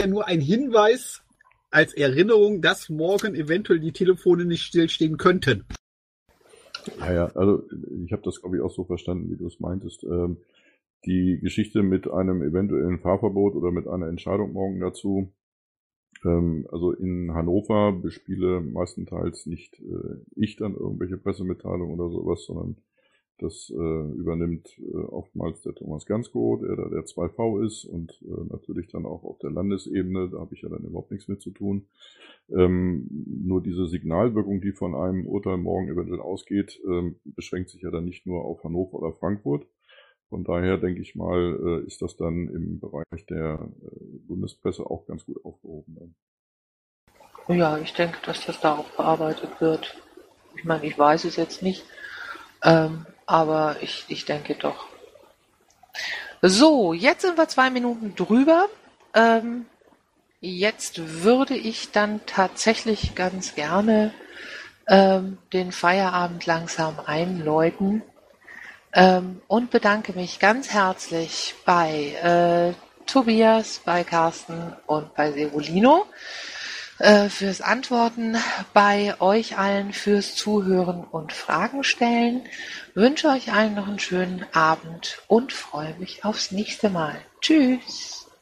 ja nur ein Hinweis als Erinnerung, dass morgen eventuell die Telefone nicht stillstehen könnten. Ja, ja, also ich habe das, glaube ich, auch so verstanden, wie du es meintest. Ähm, die Geschichte mit einem eventuellen Fahrverbot oder mit einer Entscheidung morgen dazu, ähm, also in Hannover bespiele meistenteils nicht äh, ich dann irgendwelche Pressemitteilungen oder sowas, sondern das äh, übernimmt äh, oftmals der Thomas Gansko, der da der 2V ist und äh, natürlich dann auch auf der Landesebene, da habe ich ja dann überhaupt nichts mit zu tun. Ähm, nur diese Signalwirkung, die von einem Urteil morgen eventuell ausgeht, ähm, beschränkt sich ja dann nicht nur auf Hannover oder Frankfurt. Von daher denke ich mal, äh, ist das dann im Bereich der äh, Bundespresse auch ganz gut aufgehoben. Dann. Ja, ich denke, dass das da auch bearbeitet wird. Ich meine, ich weiß es jetzt nicht, ähm, aber ich, ich denke doch. So, jetzt sind wir zwei Minuten drüber. Ähm, jetzt würde ich dann tatsächlich ganz gerne ähm, den Feierabend langsam einläuten ähm, und bedanke mich ganz herzlich bei äh, Tobias, bei Carsten und bei Serolino äh, fürs Antworten, bei euch allen fürs Zuhören und Fragen stellen. Wünsche euch allen noch einen schönen Abend und freue mich aufs nächste Mal. Tschüss.